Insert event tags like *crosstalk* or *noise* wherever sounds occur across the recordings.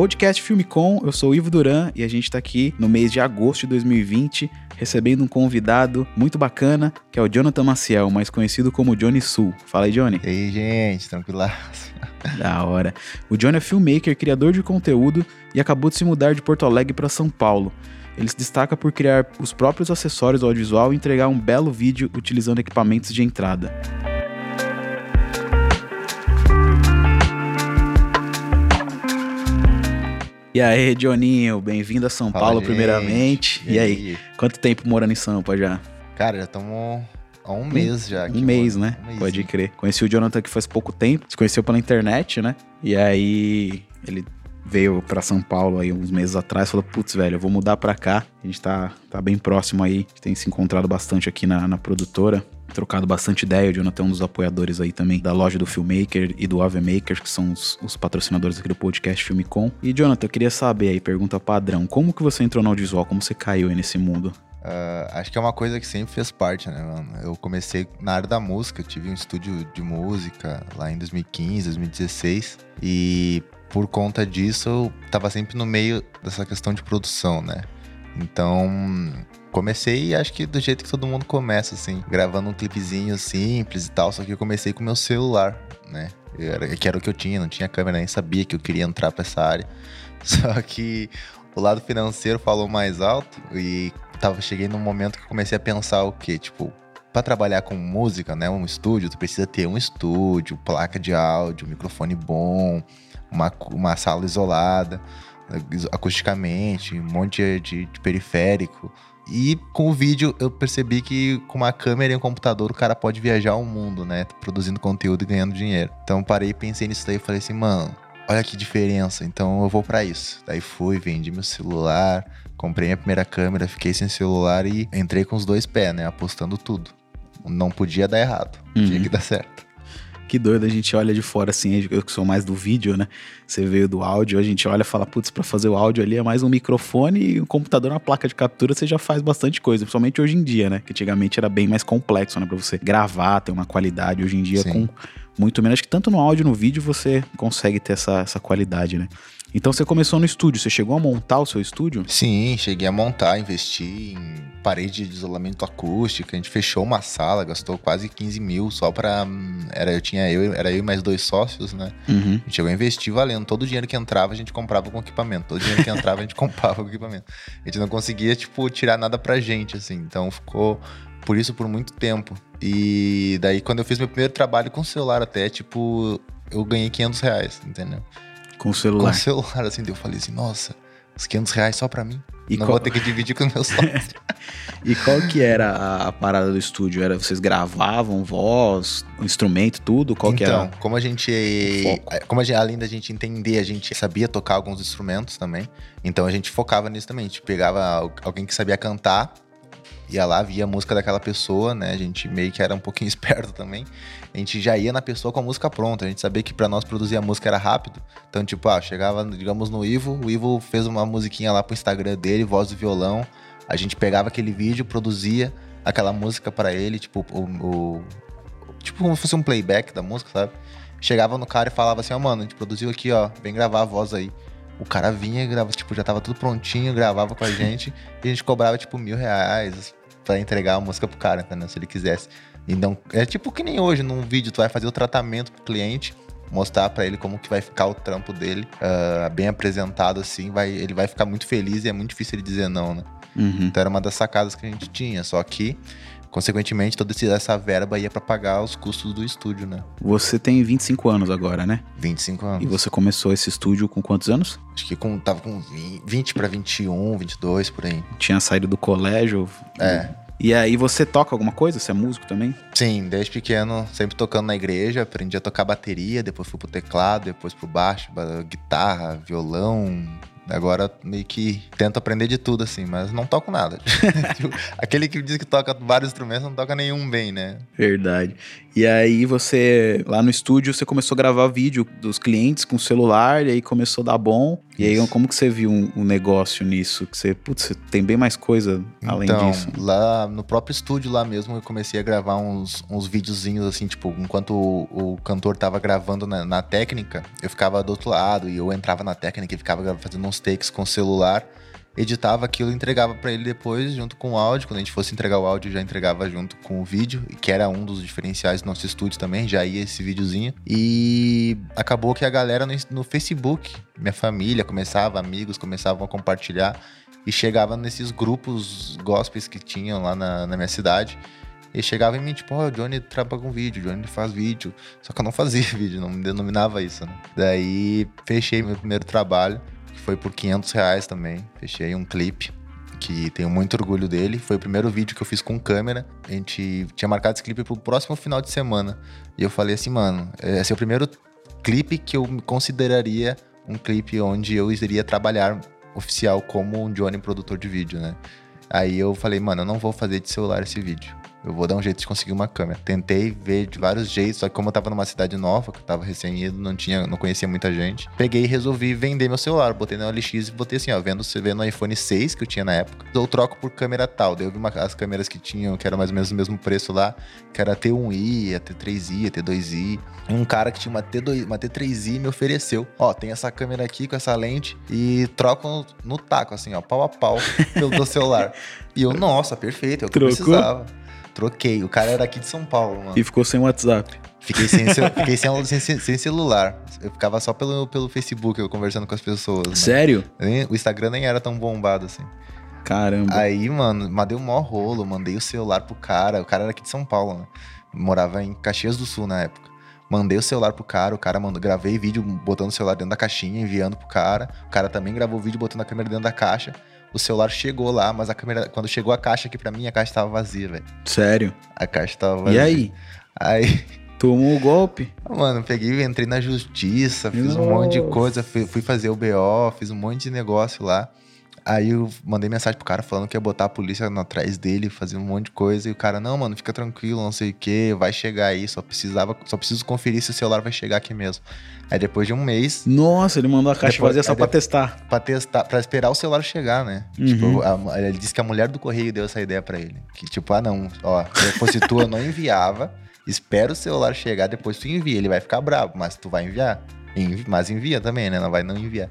Podcast Filme Com, eu sou o Ivo Duran e a gente tá aqui no mês de agosto de 2020 recebendo um convidado muito bacana, que é o Jonathan Maciel, mais conhecido como Johnny Sul. Fala aí, Johnny. E aí, gente, tranquilaço. Da hora. O Johnny é filmmaker, criador de conteúdo e acabou de se mudar de Porto Alegre para São Paulo. Ele se destaca por criar os próprios acessórios audiovisual e entregar um belo vídeo utilizando equipamentos de entrada. E aí, Johninho, bem-vindo a São Fala, Paulo, gente. primeiramente. E, aí, quanto tempo morando em Sampa já? Cara, já estamos há um mês já. aqui, Um mês, né? Um mês, Pode né? crer. Conheci o Jonathan que faz pouco tempo. Se conheceu pela internet, né? E aí ele veio pra São Paulo aí uns meses atrás. Falou, putz, velho, eu vou mudar pra cá. A gente tá, tá bem próximo aí. Tem se encontrado bastante aqui na, na produtora. Trocado bastante ideia. O Jonathan é um dos apoiadores aí também da loja do Filmmaker e do Ave Maker, que são os, os patrocinadores aqui do podcast Filme Com. E, Jonathan, eu queria saber aí, pergunta padrão. Como que você entrou no audiovisual? Como você caiu aí nesse mundo? Ah, acho que é uma coisa que sempre fez parte, né, mano? Eu comecei na área da música, tive um estúdio de música lá em 2015, 2016. E por conta disso, eu tava sempre no meio dessa questão de produção, né? Então, comecei, acho que do jeito que todo mundo começa, assim, gravando um clipezinho simples e tal, só que eu comecei com meu celular, né? Era, que era o que eu tinha, não tinha câmera, nem sabia que eu queria entrar pra essa área. *laughs* Só que o lado financeiro falou mais alto e tava, cheguei num momento que comecei a pensar o quê? Tipo, pra trabalhar com música, né, um estúdio, tu precisa ter um estúdio, placa de áudio, microfone bom, uma, uma sala isolada, is- acusticamente, um monte de, de- periférico. E com o vídeo eu percebi que com uma câmera e um computador o cara pode viajar o mundo, né? Produzindo conteúdo e ganhando dinheiro. Então parei pensei nisso daí e falei assim, mano, olha que diferença. Então eu vou pra isso. Daí fui, vendi meu celular, comprei minha primeira câmera, fiquei sem celular e entrei com os dois pés, né? Apostando tudo. Não podia dar errado, tinha Uhum. que dar certo. Que doido, a gente olha de fora assim, eu que sou mais do vídeo, né? Você veio do áudio, a gente olha e fala, putz, pra fazer o áudio ali é mais um microfone e um computador, uma placa de captura, você já faz bastante coisa, principalmente hoje em dia, né? Que antigamente era bem mais complexo, né? Pra você gravar, ter uma qualidade. Hoje em dia, Sim. com muito menos, acho que tanto no áudio no vídeo você consegue ter essa, essa qualidade, né? Então você começou no estúdio, você chegou a montar o seu estúdio? Sim, cheguei a montar, investi em parede de isolamento acústico. A gente fechou uma sala, gastou quase 15 mil só pra. hum, Era, eu tinha eu, era eu e mais dois sócios, né? Uhum. A gente chegou a investir valendo. Todo o dinheiro que entrava, a gente comprava com equipamento. Todo o dinheiro que entrava, a gente *laughs* comprava com equipamento. A gente não conseguia, tipo, tirar nada pra gente, assim. Então ficou por isso por muito tempo. E daí, quando eu fiz meu primeiro trabalho com celular, até, tipo, eu ganhei 500 reais, entendeu? Com o Com celular. celular, assim, daí eu falei assim, nossa, os 500 reais só pra mim. E não qual- vou ter que dividir com os meus sócios. *laughs* E qual que era a, a parada do estúdio? Era vocês gravavam voz, o instrumento, tudo? Qual que então, era? como a gente, foco? como a gente, além da gente entender, a gente sabia tocar alguns instrumentos também. Então a gente focava nisso também. A gente pegava al- alguém que sabia cantar, ia lá, via a música daquela pessoa, né? A gente meio que era um pouquinho *laughs* esperto também. A gente já ia na pessoa com a música pronta. A gente sabia que pra nós produzir a música era rápido. Então, tipo, ah, chegava, digamos, no Ivo, o Ivo fez uma musiquinha lá pro Instagram dele, voz do violão. A gente pegava aquele vídeo, produzia aquela música pra ele, tipo, o, o- tipo como se fosse um playback da música, sabe? Chegava no cara e falava assim, ó, mano, a gente produziu aqui, ó, vem gravar a voz aí. O cara vinha e gravava, tipo, já tava tudo prontinho, gravava com a *laughs* gente, e a gente cobrava, tipo, mil reais pra entregar a música pro cara, entendeu? Se ele quisesse. Então, é tipo que nem hoje, num vídeo, tu vai fazer o tratamento pro cliente, mostrar pra ele como que vai ficar o trampo dele, ah, bem apresentado assim, vai, ele vai ficar muito feliz e é muito difícil ele dizer não, né? Uhum. Então era uma das sacadas que a gente tinha, só que, consequentemente, toda essa verba ia pra pagar os custos do estúdio, né? Você tem 25 anos agora, né? 25 anos. E você começou esse estúdio com quantos anos? Acho que com, tava com 20 20 pra 21, 22, por aí. Tinha saído do colégio? É. E aí você toca alguma coisa? Você é músico também? Sim, desde pequeno, sempre tocando na igreja, aprendi a tocar bateria, depois fui pro teclado, depois pro baixo, ba- guitarra, violão, Agora meio que tento aprender de tudo, assim, mas não toco nada. *laughs* Tipo, Aquele que diz que toca vários instrumentos não toca nenhum bem, né? Verdade. E aí você, lá no estúdio, você começou a gravar vídeo dos clientes com celular, e aí começou a dar bom. E aí, como que você viu um, um negócio nisso? Que você, putz, você tem bem mais coisa além então, disso. lá no próprio estúdio lá mesmo, eu comecei a gravar uns, uns videozinhos assim, tipo, enquanto o, o cantor tava gravando na, na técnica, eu ficava do outro lado e eu entrava na técnica e ficava fazendo uns takes com o celular, editava aquilo e entregava pra ele depois, junto com o áudio. Quando a gente fosse entregar o áudio, já entregava junto com o vídeo, que era um dos diferenciais do nosso estúdio também, já ia esse videozinho. E acabou que a galera no, no Facebook, minha família, começava, amigos começavam a compartilhar e chegava nesses grupos gospels que tinham lá na, na minha cidade. E chegava em mim, tipo, ó, o Johnny trabalha com vídeo, o Johnny faz vídeo. Só que eu não fazia *laughs* vídeo, não me denominava isso, né? Daí fechei meu primeiro trabalho, foi por 500 reais também. Fechei um clipe, que tenho muito orgulho dele. Foi o primeiro vídeo que eu fiz com câmera. A gente tinha marcado esse clipe pro próximo final de semana. E eu falei assim, mano, esse é o primeiro clipe que eu consideraria um clipe onde eu iria trabalhar oficial como um Johnny produtor de vídeo, né? Aí eu falei, mano, eu não vou fazer de celular esse vídeo. Eu vou dar um jeito de conseguir uma câmera. Tentei ver de vários jeitos, só que como eu tava numa cidade nova, que eu tava recém-ido, não tinha, não conhecia muita gente. Peguei e resolvi vender meu celular. Botei na OLX e botei assim, ó, vendo, vendo no iPhone 6 que eu tinha na época. Eu troco por câmera tal. Daí eu vi uma, as câmeras que tinham, que eram mais ou menos o mesmo preço lá, que era a T1i, a T3i, a T2i. E um cara que tinha uma, T2, uma T3i me ofereceu. Ó, tem essa câmera aqui com essa lente e troco no, no taco, assim, ó, pau a pau pelo teu *laughs* celular. E eu, nossa, perfeito, é o que eu precisava. Troquei. O cara era aqui de São Paulo, mano. E ficou sem WhatsApp. Fiquei sem, *laughs* fiquei sem, sem- sem celular. Eu ficava só pelo, pelo Facebook, eu conversando com as pessoas. né? Sério? Nem- O Instagram nem era tão bombado assim. Caramba. Aí, mano, mandei um maior rolo, mandei o celular pro cara. O cara era aqui de São Paulo, né? Morava em Caxias do Sul na época. Mandei o celular pro cara, o cara mandou, gravei vídeo botando o celular dentro da caixinha, enviando pro cara. O cara também gravou vídeo botando a câmera dentro da caixa. O celular chegou lá, mas a câmera, quando chegou a caixa aqui pra mim, a caixa tava vazia, velho. Sério. A caixa tava vazia. E aí? Aí, *laughs* Tomou o golpe? Mano, peguei, entrei na justiça, fiz um monte de coisa, fui, fui fazer o BO, fiz um monte de negócio lá. Aí eu mandei mensagem pro cara falando que ia botar a polícia atrás dele, fazer um monte de coisa. E o cara, não, mano, fica tranquilo, não sei o que, vai chegar aí, só precisava, só preciso conferir se o celular vai chegar aqui mesmo. Aí depois de um mês, Nossa, ele mandou a caixa Depois- vazia só pra testar. pra testar, pra esperar o celular chegar, né? Uhum. Tipo, a- ele disse que a mulher do correio deu essa ideia pra ele. Que tipo, ah não, ó, se fosse tu, eu não enviava, espera o celular chegar, depois tu envia. Ele vai ficar bravo, mas tu vai enviar. Envi- mas envia também, né? Não vai não enviar.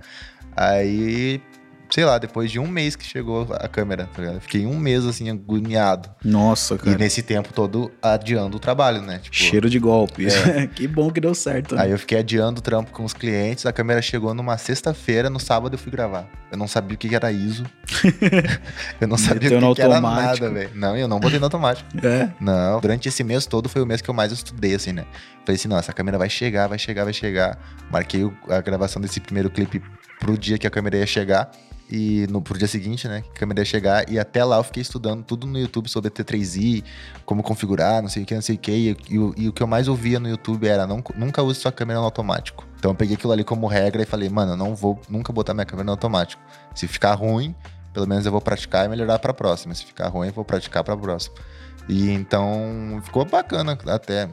Aí, sei lá, depois de um mês que chegou a câmera, tá ligado? Fiquei um mês assim, agoniado. Nossa, E cara. nesse tempo todo adiando o trabalho, né? Tipo, Cheiro de golpe. *laughs* que bom que deu certo. né? Aí eu fiquei adiando o trampo com os clientes, a câmera chegou numa sexta-feira, no sábado eu fui gravar. Eu não sabia o que era ISO. *laughs* eu não sabia o que, que era nada, velho. Não, eu não botei no automático. É. Não, durante esse mês todo foi o mês que eu mais estudei, assim, né? Falei assim, não, essa câmera vai chegar, vai chegar, vai chegar. Marquei a gravação desse primeiro clipe pro dia que a câmera ia chegar. E no, pro dia seguinte, né, que a câmera ia chegar. E até lá eu fiquei estudando tudo no YouTube sobre a T3i, como configurar, não sei o que, não sei o que. E, e o- e o que eu mais ouvia no YouTube era, não, nunca use sua câmera no automático. Então eu peguei aquilo ali como regra e falei, mano, eu não vou nunca botar minha câmera no automático. Se ficar ruim, pelo menos eu vou praticar e melhorar pra próxima. Se ficar ruim, eu vou praticar pra próxima. E então ficou bacana até.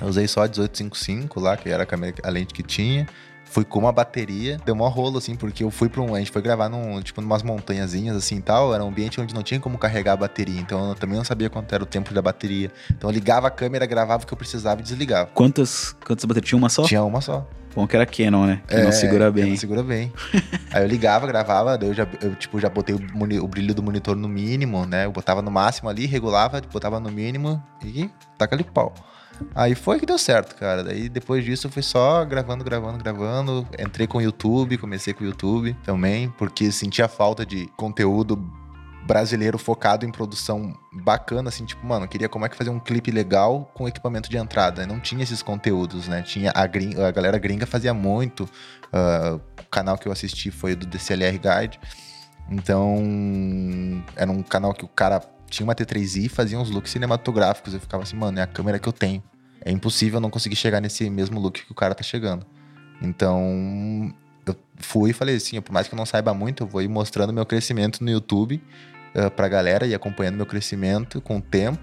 Eu usei só a 1855 lá, que era a, câmera, a lente que tinha. Fui com uma bateria, deu mó rolo, assim, porque eu fui pra um. A gente foi gravar num, tipo, numas montanhazinhas assim e tal. Era um ambiente onde não tinha como carregar a bateria. Então eu também não sabia quanto era o tempo da bateria. Então eu ligava a câmera, gravava o que eu precisava e desligava. Quantas, quantas baterias? Tinha uma só? Tinha uma só. Bom que era Canon, né? Que não segura bem. Não segura bem. Aí eu ligava, gravava, daí eu já, eu, tipo, já botei o, o brilho do monitor no mínimo, né? Eu botava no máximo ali, regulava, botava no mínimo e taca ali pau. Aí foi que deu certo, cara. Daí depois disso foi só gravando, gravando, gravando. Entrei com o YouTube, comecei com o YouTube também, porque sentia falta de conteúdo brasileiro focado em produção bacana, assim, tipo, mano, eu queria como é que fazer um clipe legal com equipamento de entrada. Não tinha esses conteúdos, né? Tinha a, a galera gringa fazia muito. ah, o canal que eu assisti foi do DCLR Guide. Então, era um canal que o cara tinha uma T3i e fazia uns looks cinematográficos. Eu ficava assim, mano, é a câmera que eu tenho. É impossível não conseguir chegar nesse mesmo look que o cara tá chegando. Então, eu fui e falei assim, por mais que eu não saiba muito, eu vou ir mostrando meu crescimento no YouTube uh, pra galera e acompanhando meu crescimento com o tempo.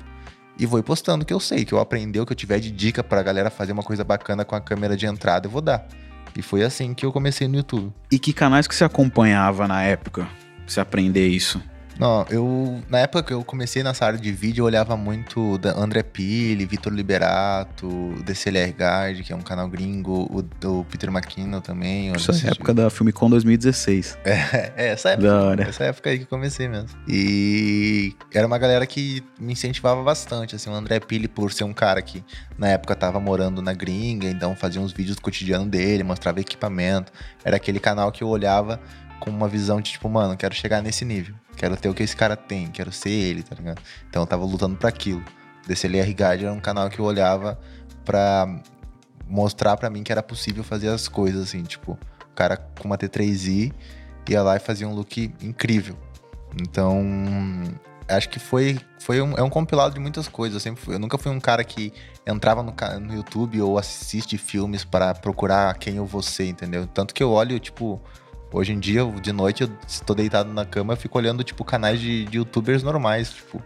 E vou ir postando que eu sei, que eu aprendi, o que eu tiver de dica pra galera fazer uma coisa bacana com a câmera de entrada, eu vou dar. E foi assim que eu comecei no YouTube. E que canais que você acompanhava na época? Pra você aprender isso? Não, eu. Na época que eu comecei nessa área de vídeo, eu olhava muito da André Pili, Vitor Liberato, DCLR Guide, que é um canal gringo, o do Peter McKinnon também. é assisti- época da Filmicon 2016. É, é, essa época. Da hora. Essa época aí que eu comecei mesmo. E era uma galera que me incentivava bastante, assim, o André Pili, por ser um cara que na época tava morando na gringa, então fazia uns vídeos do cotidiano dele, mostrava equipamento. Era aquele canal que eu olhava com uma visão de tipo, mano, quero chegar nesse nível. Quero ter o que esse cara tem, quero ser ele, tá ligado? Então eu tava lutando pra aquilo. DCLR Guide era um canal que eu olhava pra mostrar pra mim que era possível fazer as coisas, assim, tipo, o cara com uma T3i ia lá e fazia um look incrível. Então, acho que foi, foi um, é um compilado de muitas coisas. Eu, sempre fui- eu nunca fui um cara que entrava no, no YouTube ou assiste filmes para procurar quem eu vou ser, entendeu? Tanto que eu olho, tipo, hoje em dia, de noite, eu estou deitado na cama, eu fico olhando, tipo, canais de, de youtubers normais, tipo.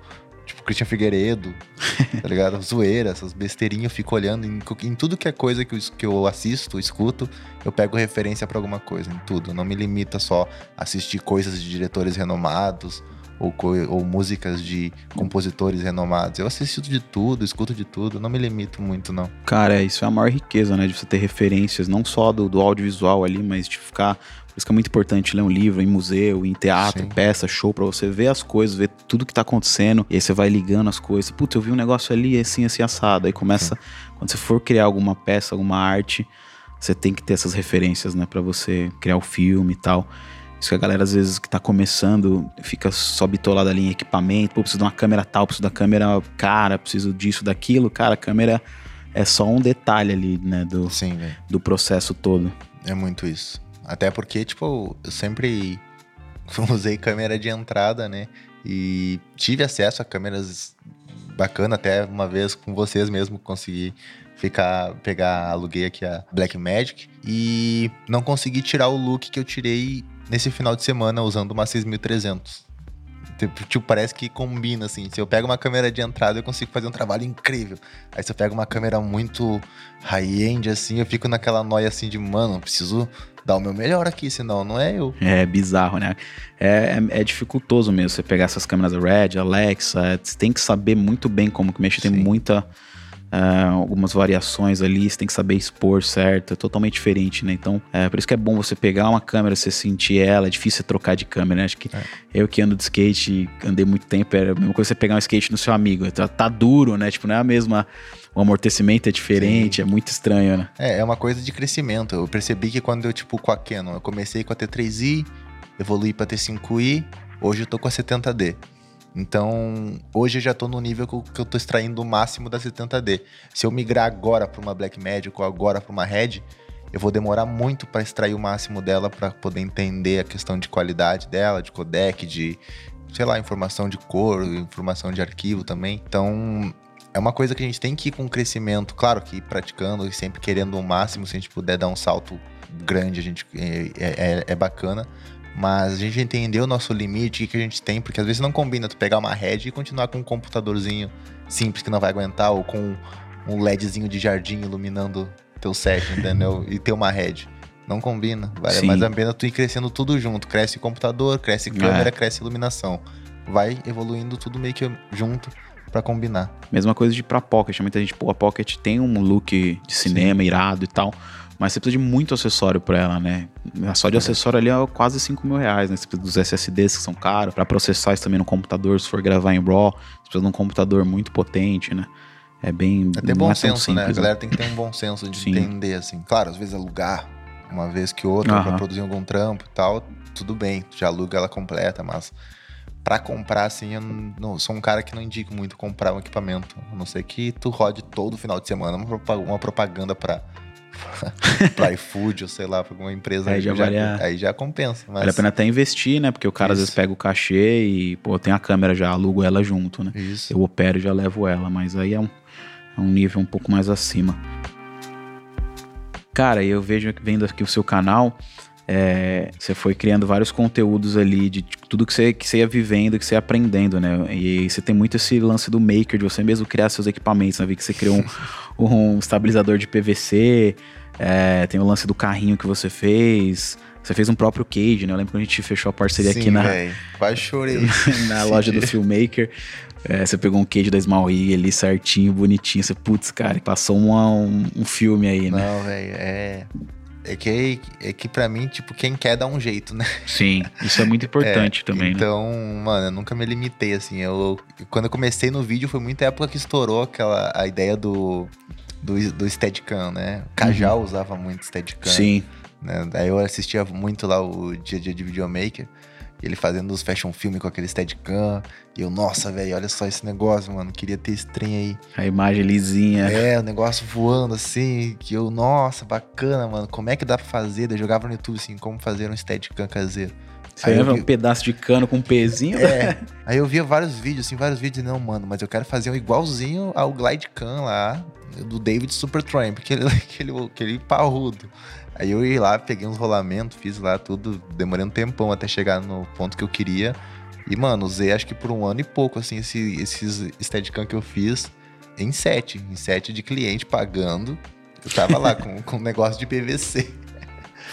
Tipo, Christian Figueiredo, *laughs* tá ligado? Zoeira, essas besteirinhas, eu fico olhando em, em tudo que é coisa que eu, que eu assisto, escuto, eu pego referência pra alguma coisa, em tudo. Não me limita só a assistir coisas de diretores renomados ou, ou músicas de compositores renomados. Eu assisto de tudo, escuto de tudo, não me limito muito, não. Cara, isso é a maior riqueza, né? De você ter referências, não só do, do audiovisual ali, mas de ficar. Por isso que é muito importante ler um livro em museu, em teatro, Sim. peça, show, pra você ver as coisas, ver tudo que tá acontecendo. E aí você vai ligando as coisas. Putz, eu vi um negócio ali, assim, assim, assado. Aí começa. Quando você for criar alguma peça, alguma arte, você tem que ter essas referências, né? Pra você criar o filme e tal. Isso que a galera, às vezes, que tá começando, fica só bitolada ali em equipamento. Pô, preciso de uma câmera tal, preciso da câmera cara, preciso disso, daquilo. Cara, a câmera é só um detalhe ali, né, do, Sim, velho. do processo todo. É muito isso. Até porque, tipo, eu sempre *laughs* usei câmera de entrada, né? E tive acesso a câmeras bacana até uma vez com vocês mesmo consegui ficar pegar aluguei aqui a Blackmagic e não consegui tirar o look que eu tirei nesse final de semana usando uma 6300. Tipo, tipo, parece que combina assim. Se eu pego uma câmera de entrada, eu consigo fazer um trabalho incrível. Aí se eu pego uma câmera muito high-end assim, eu fico naquela noia assim de, mano, preciso dar o meu melhor aqui, senão não é eu. É bizarro, né? É, é, é dificultoso mesmo você pegar essas câmeras Red, Alexa. Você tem que saber muito bem como que mexe. Tem muita. Ah, algumas variações ali, você tem que saber expor certo, é totalmente diferente, né? Então, é por isso que é bom você pegar uma câmera, você sentir ela, é difícil você trocar de câmera, né? Acho que É. eu que ando de skate, andei muito tempo, era a mesma coisa você pegar um skate no seu amigo, tá, tá duro, né? Tipo, não é a mesma, o amortecimento é diferente, é muito estranho, né? É, é uma coisa de crescimento. Eu percebi que quando eu, tipo, com a Canon, eu comecei com a T3i, evoluí pra T5i, hoje eu tô com a 70D. Então, hoje eu já tô no nível que eu, tô extraindo o máximo da 70D. Se eu migrar agora pra uma Blackmagic ou agora pra uma Red, eu vou demorar muito pra extrair o máximo dela pra poder entender a questão de qualidade dela, de codec, de, sei lá, informação de cor, informação de arquivo também. Então, é uma coisa que a gente tem que ir com crescimento, claro que praticando e sempre querendo o máximo, se a gente puder dar um salto grande, a gente é, é- é bacana. Mas a gente entender o nosso limite, o que a gente tem, porque às vezes não combina tu pegar uma head e continuar com um computadorzinho simples que não vai aguentar, ou com um LEDzinho de jardim iluminando teu set, entendeu? *laughs* e ter uma head. Não combina. Vale Sim. mais a pena tu ir crescendo tudo junto. Cresce computador, cresce câmera, cresce iluminação. Vai evoluindo tudo meio que junto pra combinar. Mesma coisa de pra Pocket. Muita gente, pô, a Pocket tem um look de cinema irado e tal. Mas você precisa de muito acessório pra ela, né? Só de acessório ali é quase 5 mil reais, né? Você precisa dos SSDs que são caros. Pra processar isso também no computador, se for gravar em RAW, você precisa de um computador muito potente, né? É bem. É ter bom é senso, né? A simples, galera tem que ter um bom senso de Sim. entender, assim. Claro, às vezes alugar uma vez que outra pra Aham. produzir algum trampo e tal, tudo bem, já aluga ela completa, mas pra comprar, assim, eu não, sou um cara que não indico muito comprar um equipamento. A não ser que tu rode todo final de semana uma propa- uma propaganda pra, *laughs* pra iFood ou sei lá, pra alguma empresa. Aí já vale a- aí já compensa. Mas Vale a pena até investir, né? Porque o cara às Isso. vezes pega o cachê e, pô, tem a câmera, já alugo ela junto, né? Isso. Eu opero e já levo ela, mas aí é um, é um nível um pouco mais acima. Cara, eu vejo vendo aqui o seu canal, é, você foi criando vários conteúdos ali de tudo que você, que você ia vivendo, que você ia aprendendo, né? E você tem muito esse lance do maker, de você mesmo criar seus equipamentos, né? Vi que você criou um, *laughs* um estabilizador de PVC, é, tem o lance do carrinho que você fez. Você fez um próprio cage, né? Eu lembro que a gente fechou a parceria Sim, aqui na, quase chorei. *laughs* na loja do Filmmaker. É, você pegou um cage da Small Rig ali certinho, bonitinho. Você, putz, cara, passou uma, um, um filme aí, né? Não, velho, é. É que, é que pra mim, tipo, quem quer dá um jeito, né? Sim, isso é muito *laughs* importante É, também, né? Então, mano, eu nunca me limitei, assim. Eu, quando eu comecei no vídeo, foi muita época que estourou aquela a ideia do, do, do Steadicam, né? O Cajal usava muito Steadicam. Uhum. Sim, Né? Daí eu assistia muito lá o dia a dia de videomaker. Ele fazendo os fashion film com aquele Steadicam. E eu, nossa, velho, olha só esse negócio, mano. Queria ter esse trem aí. a imagem lisinha. É, o negócio voando assim, que eu, nossa, bacana, mano. Como é que dá pra fazer? Eu jogava no YouTube assim, como fazer um Steadicam caseiro. Você Aí lembra vi- um pedaço de cano com um pezinho? É. *laughs* Aí eu via vários vídeos, assim, vários vídeos, não, mano, mas eu quero fazer um igualzinho ao Glide Cam lá, do David Supertramp, *laughs* aquele, aquele, aquele parrudo. Aí eu ia lá, peguei uns rolamentos, fiz lá tudo, demorei um tempão até chegar no ponto que eu queria. E, mano, usei acho que por um ano e pouco, assim, esse, esses Steadicam que eu fiz em sete, em sete de cliente pagando. Eu tava lá com, com um negócio de PVC.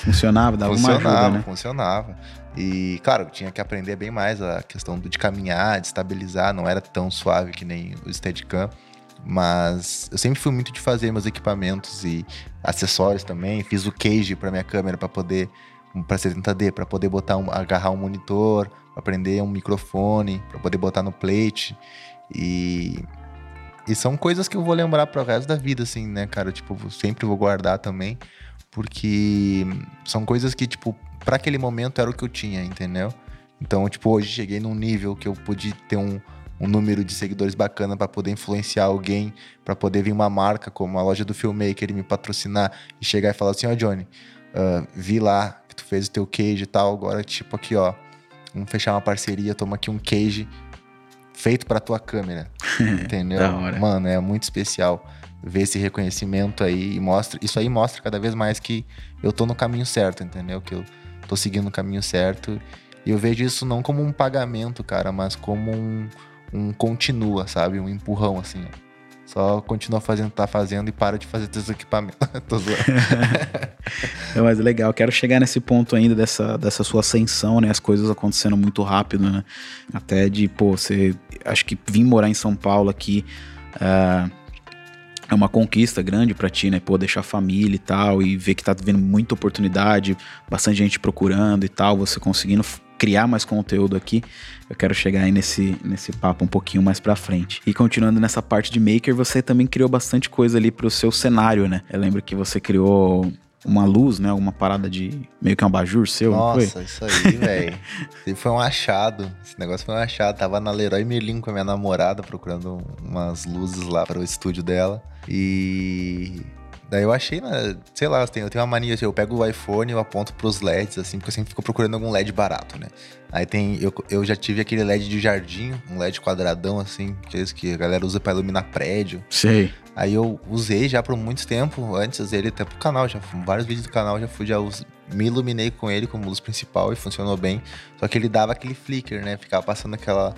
Funcionava, dava uma funcionava, ajuda, né? funcionava. E, claro, tinha que aprender bem mais a questão de caminhar, de estabilizar, não era tão suave que nem o Steadicam. Mas eu sempre fui muito de fazer meus equipamentos e acessórios também. Fiz o cage para minha câmera para poder para 70D, para poder botar um, agarrar um monitor, pra prender um microfone, para poder botar no plate. E e são coisas que eu vou lembrar pro resto da vida assim, né, cara? Tipo, sempre vou guardar também, porque são coisas que tipo, para aquele momento era o que eu tinha, entendeu? Então, tipo, hoje cheguei num nível que eu pude ter um um número de seguidores bacana para poder influenciar alguém, para poder vir uma marca como a loja do Filmmaker e me patrocinar e chegar e falar assim, ó Johnny, ah, vi lá que tu fez o teu cage e tal, agora tipo aqui ó, vamos fechar uma parceria, toma aqui um cage feito para tua câmera, *laughs* entendeu? Da hora. Mano, é muito especial ver esse reconhecimento aí e mostra, isso aí mostra cada vez mais que eu tô no caminho certo, entendeu? Que eu tô seguindo o caminho certo. E eu vejo isso não como um pagamento, cara, mas como um, um continua, sabe? Um empurrão, assim, ó. Só continua fazendo tá fazendo e para de fazer teus equipamentos. *laughs* Tô zoando. *laughs* É, mas legal, quero chegar nesse ponto ainda dessa, dessa sua ascensão, né? As coisas acontecendo muito rápido, né? Até de, pô, você. Acho que vir morar em São Paulo aqui. ah, é uma conquista grande pra ti, né? Pô, deixar a família e tal, e ver que tá vendo muita oportunidade, bastante gente procurando e tal, você conseguindo criar mais conteúdo aqui. Eu quero chegar aí nesse, nesse papo um pouquinho mais pra frente. E continuando nessa parte de maker, você também criou bastante coisa ali pro seu cenário, né? Eu lembro que você criou uma luz, né? Uma parada de meio que um abajur seu? Nossa, isso aí, velho. *laughs* Foi um achado. Esse negócio foi um achado. Tava na Leroy Merlin com a minha namorada procurando umas luzes lá para o estúdio dela. E daí eu achei, né? Sei lá, eu tenho, eu tenho uma mania, assim, eu pego o iPhone e eu aponto pros LEDs, assim, porque eu sempre fico procurando algum LED barato, né? Aí tem. Eu, eu já tive aquele LED de jardim, um LED quadradão, assim, que é esse que a galera usa pra iluminar prédio. Sei. Aí eu usei já por muito tempo, antes ele até pro canal, já vários vídeos do canal já fui, já me iluminei com ele como luz principal e funcionou bem. Só que ele dava aquele flicker, né? Ficava passando aquela,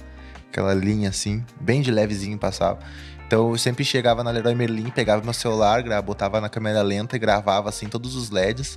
aquela linha assim, bem de levezinho passava. Então eu sempre chegava na Leroy Merlin, pegava meu celular, botava na câmera lenta e gravava assim todos os LEDs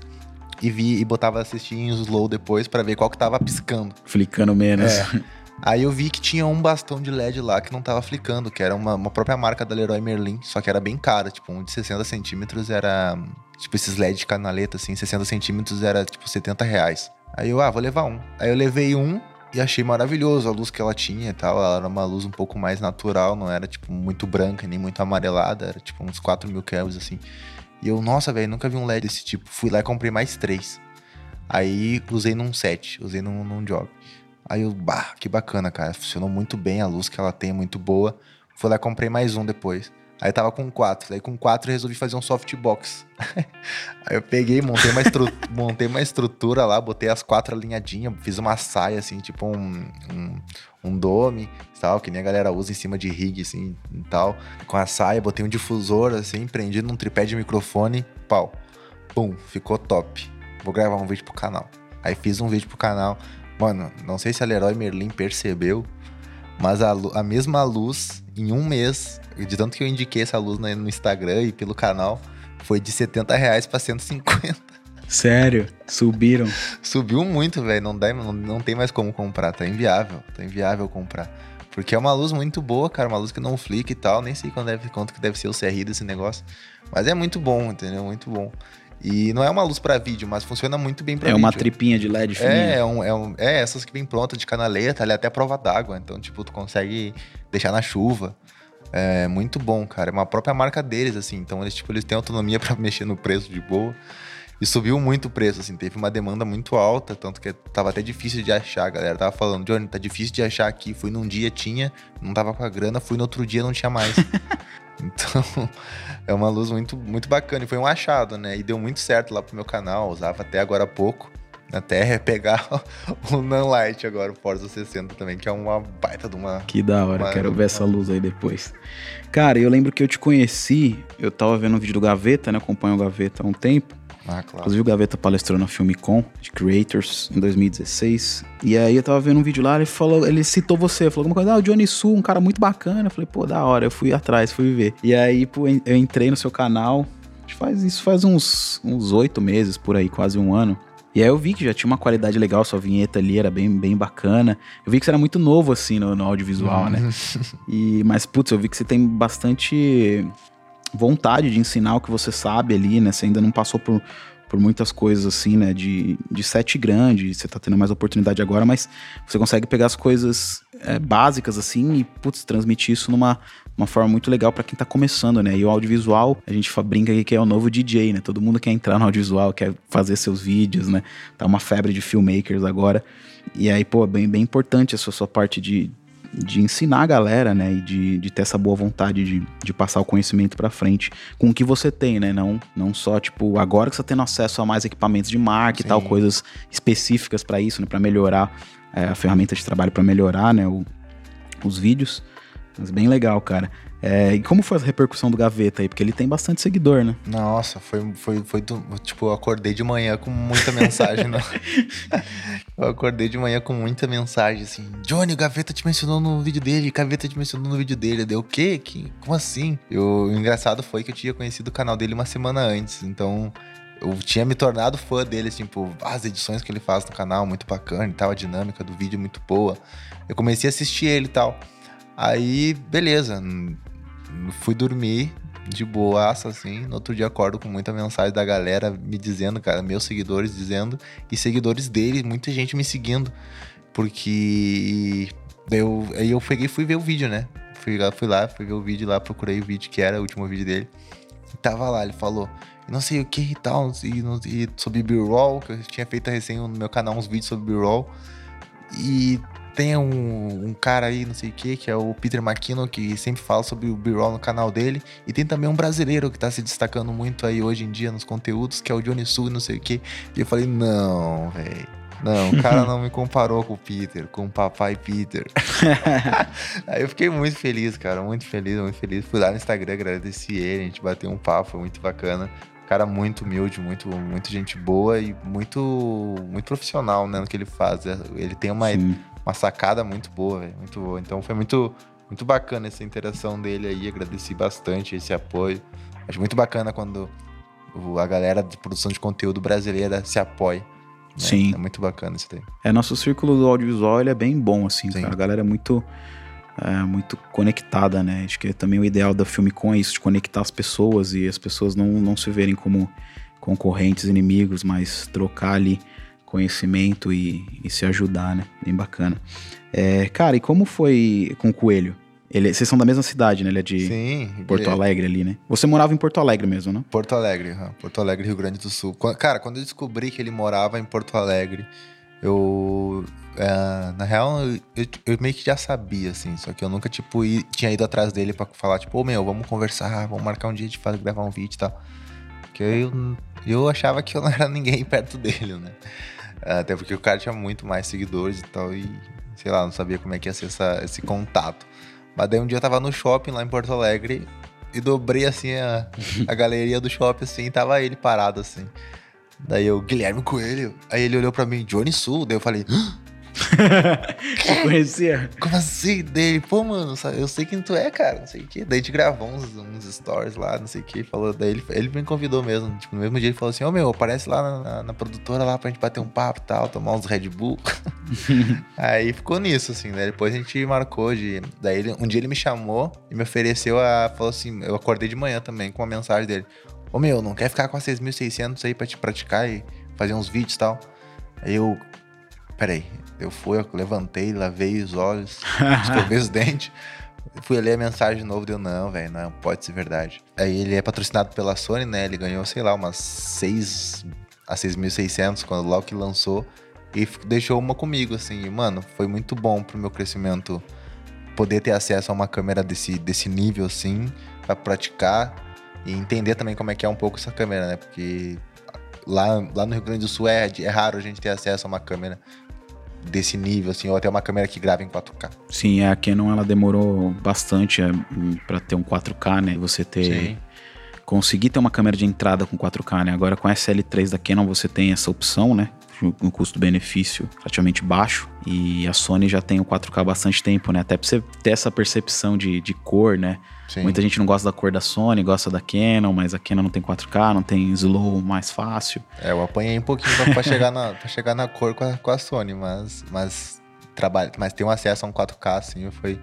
e vi e botava assistir em slow depois pra ver qual que tava piscando. Flicando menos. É. Aí eu vi que tinha um bastão de LED lá que não tava flicando, que era uma, uma própria marca da Leroy Merlin, só que era bem cara, tipo, um de 60 centímetros era, tipo, esses LED de canaleta, assim, 60 centímetros era, tipo, 70 reais. Aí eu, ah, vou levar um. Aí eu levei um e achei maravilhoso a luz que ela tinha e tal, ela era uma luz um pouco mais natural, não era, tipo, muito branca nem muito amarelada, era, tipo, uns 4 mil kelvins, assim. E eu, nossa, velho, nunca vi um LED desse tipo. Fui lá e comprei mais três. Aí usei num set, usei num, num job. Aí eu, bah, que bacana, cara. Funcionou muito bem, a luz que ela tem muito boa. Fui lá e comprei mais um depois. Aí tava com quatro. Daí com quatro resolvi fazer um softbox. *laughs* Aí eu peguei, montei uma, *laughs* montei uma estrutura lá, botei as quatro alinhadinhas, fiz uma saia, assim, tipo um, um, um dome, tal, que nem a galera usa em cima de rig, assim, e tal. Com a saia, botei um difusor, assim, prendi num tripé de microfone, pau. Pum, ficou top. vou gravar um vídeo pro canal. Aí fiz um vídeo pro canal. Mano, não sei se a Leroy Merlin percebeu, mas a, a mesma luz, em um mês, de tanto que eu indiquei essa luz no, Instagram e pelo canal, foi de 70 reais pra 150. Sério? Subiram. Subiu muito, velho. Não, dá- não, não tem mais como comprar. Tá inviável. Tá inviável comprar. Porque é uma luz muito boa, cara. Uma luz que não flica e tal. Nem sei quanto, deve, quanto que deve ser o CRI desse negócio. Mas é muito bom, entendeu? Muito bom. E não é uma luz pra vídeo, mas funciona muito bem pra É vídeo. uma tripinha de LED fininha. É, é, um, é, um- é essas que vem pronta de canaleta, ali até prova d'água. Então, tipo, tu consegue deixar na chuva. É muito bom, cara. É uma própria marca deles, assim. Então, eles, tipo, eles têm autonomia *laughs* pra mexer no preço de boa. E subiu muito o preço, assim. Teve uma demanda muito alta, tanto que tava até difícil de achar. Galera tava falando, Johnny, tá difícil de achar aqui. Fui num dia, tinha, não tava com a grana. Fui no outro dia, não tinha mais. *laughs* então, é uma luz muito, muito bacana. E foi um achado, né? E deu muito certo lá pro meu canal. Usava até agora há pouco. Até pegar *laughs* o Nanlite agora, o Forza 60 também, que é uma baita de uma. Que da hora, Uma- quero ver essa luz aí depois. Cara, eu lembro que eu te conheci, eu tava vendo um vídeo do Gaveta, né? Acompanho o Gaveta há um tempo. Ah, claro. Inclusive o Gaveta palestrou na Filmicon de Creators em 2016. E aí eu tava vendo um vídeo lá, ele falou, ele citou você, falou alguma coisa, ah, o Johnny Su, um cara muito bacana. Eu falei, pô, da hora, eu fui atrás, fui ver. E aí, pô, eu entrei no seu canal, acho que faz isso faz uns uns oito meses, por aí, quase um ano. E aí eu vi que já tinha uma qualidade legal, sua vinheta ali era bem, bem bacana. Eu vi que você era muito novo, assim, no, no audiovisual, né? E, mas, putz, eu vi que você tem bastante vontade de ensinar o que você sabe ali, né? Você ainda não passou por, por muitas coisas assim, né? De, de sete grande, você tá tendo mais oportunidade agora, mas você consegue pegar as coisas é, básicas assim e, putz, transmitir isso numa uma forma muito legal pra quem tá começando, né? E o audiovisual, a gente brinca aqui que é o novo DJ, né? Todo mundo quer entrar no audiovisual, quer fazer seus vídeos, né? Tá uma febre de filmmakers agora. E aí, pô, é bem, bem importante essa sua parte de, de ensinar a galera, né? E de, de ter essa boa vontade de, de passar o conhecimento pra frente com o que você tem, né? Não, não só, tipo, agora que você tá tendo acesso a mais equipamentos de marca e Sim. tal, coisas específicas pra isso, né? Pra melhorar é, a ferramenta de trabalho pra melhorar, né? O, os vídeos. Mas bem legal, cara. É, e como foi a repercussão do Gaveta aí? Porque ele tem bastante seguidor, né? Nossa, foi, foi, foi do- tipo, eu acordei de manhã com muita mensagem. não. *laughs* Eu acordei de manhã com muita mensagem, assim, Johnny, o Gaveta te mencionou no vídeo dele, Gaveta te mencionou no vídeo dele. Deu o quê? Que, como assim? Eu, o engraçado foi que eu tinha conhecido o canal dele uma semana antes, então eu tinha me tornado fã dele, assim, tipo, as edições que ele faz no canal, muito bacana e tal, a dinâmica do vídeo muito boa. Eu comecei a assistir ele e tal. Aí, beleza, fui dormir de boaça, assim. No outro dia acordo com muita mensagem da galera me dizendo, cara, meus seguidores dizendo, e seguidores dele, muita gente me seguindo. Porque eu, aí eu peguei fui ver o vídeo, né? Fui lá, fui lá, fui ver o vídeo lá, procurei o vídeo que era o último vídeo dele. E tava lá, ele falou, não sei o que e tal, e, e sobre B-roll, que eu tinha feito resenha no meu canal, uns vídeos sobre B-roll. E tem um, um cara aí, não sei o que, que é o Peter McKinnon, que sempre fala sobre o B-roll no canal dele. E tem também um brasileiro que tá se destacando muito aí hoje em dia nos conteúdos, que é o Johnny Su, não sei o que. E eu falei, não, velho. Não, o cara *laughs* não me comparou com o Peter, com o papai Peter. *laughs* Aí eu fiquei muito feliz, cara, muito feliz, muito feliz. Fui lá no Instagram, agradeci ele, a gente bateu um papo, foi muito bacana. Cara muito humilde, muito, muito gente boa e muito, muito profissional, né, no que ele faz. Ele tem uma, Sim. Uma sacada muito boa, velho, muito boa. Então foi muito, muito bacana essa interação dele aí, agradeci bastante esse apoio. Acho muito bacana quando a galera de produção de conteúdo brasileira se apoia. né? Sim. É muito bacana isso daí. É, nosso círculo do audiovisual ele é bem bom, assim, Sim. cara. A galera é muito, é, muito conectada, né? Acho que também o ideal da Filmicon é isso, de conectar as pessoas e as pessoas não, não se verem como concorrentes, inimigos, mas trocar ali conhecimento e, e se ajudar, né? Bem bacana. É, cara, e como foi com o Coelho? Ele, vocês são da mesma cidade, né? Ele é de Sim. Porto é- Alegre ali, né? Você morava em Porto Alegre mesmo, né? Porto Alegre. Porto Alegre, Rio Grande do Sul. Cara, quando eu descobri que ele morava em Porto Alegre, eu. é, na real, eu, eu- meio que já sabia, assim. Só que eu nunca, tipo, i- tinha ido atrás dele pra falar, tipo, ô meu, vamos conversar, vamos marcar um dia de fazer, gravar um vídeo e tal. Porque eu, eu achava que eu não era ninguém *laughs* perto dele, né? Até porque o cara tinha muito mais seguidores e tal, e sei lá, não sabia como é que ia ser essa- esse contato. Mas daí um dia eu tava no shopping lá em Porto Alegre e dobrei assim a, a galeria do shopping assim, e tava ele parado assim. Daí eu, Guilherme Coelho. Aí ele olhou pra mim, Johnny Sul. Daí eu falei, "Hã? *laughs* Conhecia? como assim? Daí, pô, mano, eu sei quem tu é, cara, não sei o quê. Daí a gente gravou uns, uns stories lá, não sei o que. Falou, daí ele, ele me convidou mesmo. Tipo, no mesmo dia ele falou assim: Ô meu, aparece lá na, na- na produtora lá pra gente bater um papo e tal, tomar uns Red Bull. *laughs* Aí ficou nisso, assim, né? Depois a gente marcou de. Daí ele- um dia ele me chamou e me ofereceu a. Falou assim: eu acordei de manhã também com uma mensagem dele. Ô meu, não quer ficar com a 6.600 aí pra te praticar e fazer uns vídeos e tal? Aí eu. Peraí. Eu fui, eu levantei, lavei os olhos, *laughs* escovei os dentes. Fui ler a mensagem de novo, deu, não, velho, não pode ser verdade. Aí ele é patrocinado pela Sony, né? Ele ganhou, sei lá, umas 6 a 6.600 quando logo que lançou. E deixou uma comigo, assim. E, mano, foi muito bom pro meu crescimento poder ter acesso a uma câmera desse, desse nível, assim, pra praticar e entender também como é que é um pouco essa câmera, né? Porque lá, lá no Rio Grande do Sul é, é raro a gente ter acesso a uma câmera desse nível, assim, ou até uma câmera que grava em 4K. Sim, a Canon ela demorou bastante é, hum, pra ter um 4K, né? Você ter conseguir ter uma câmera de entrada com 4K, né? Agora com a SL3 da Canon você tem essa opção, né? Um custo-benefício relativamente baixo. E a Sony já tem o 4K há bastante tempo, né? Até pra você ter essa percepção de, de cor, né? Sim. Muita gente não gosta da cor da Sony, gosta da Canon, mas a Canon não tem 4K, não tem slow mais fácil. É, eu apanhei um pouquinho pra, pra chegar, na, pra chegar na cor com a, com a Sony, mas, mas, trabalho, mas ter um acesso a um 4K, assim, foi,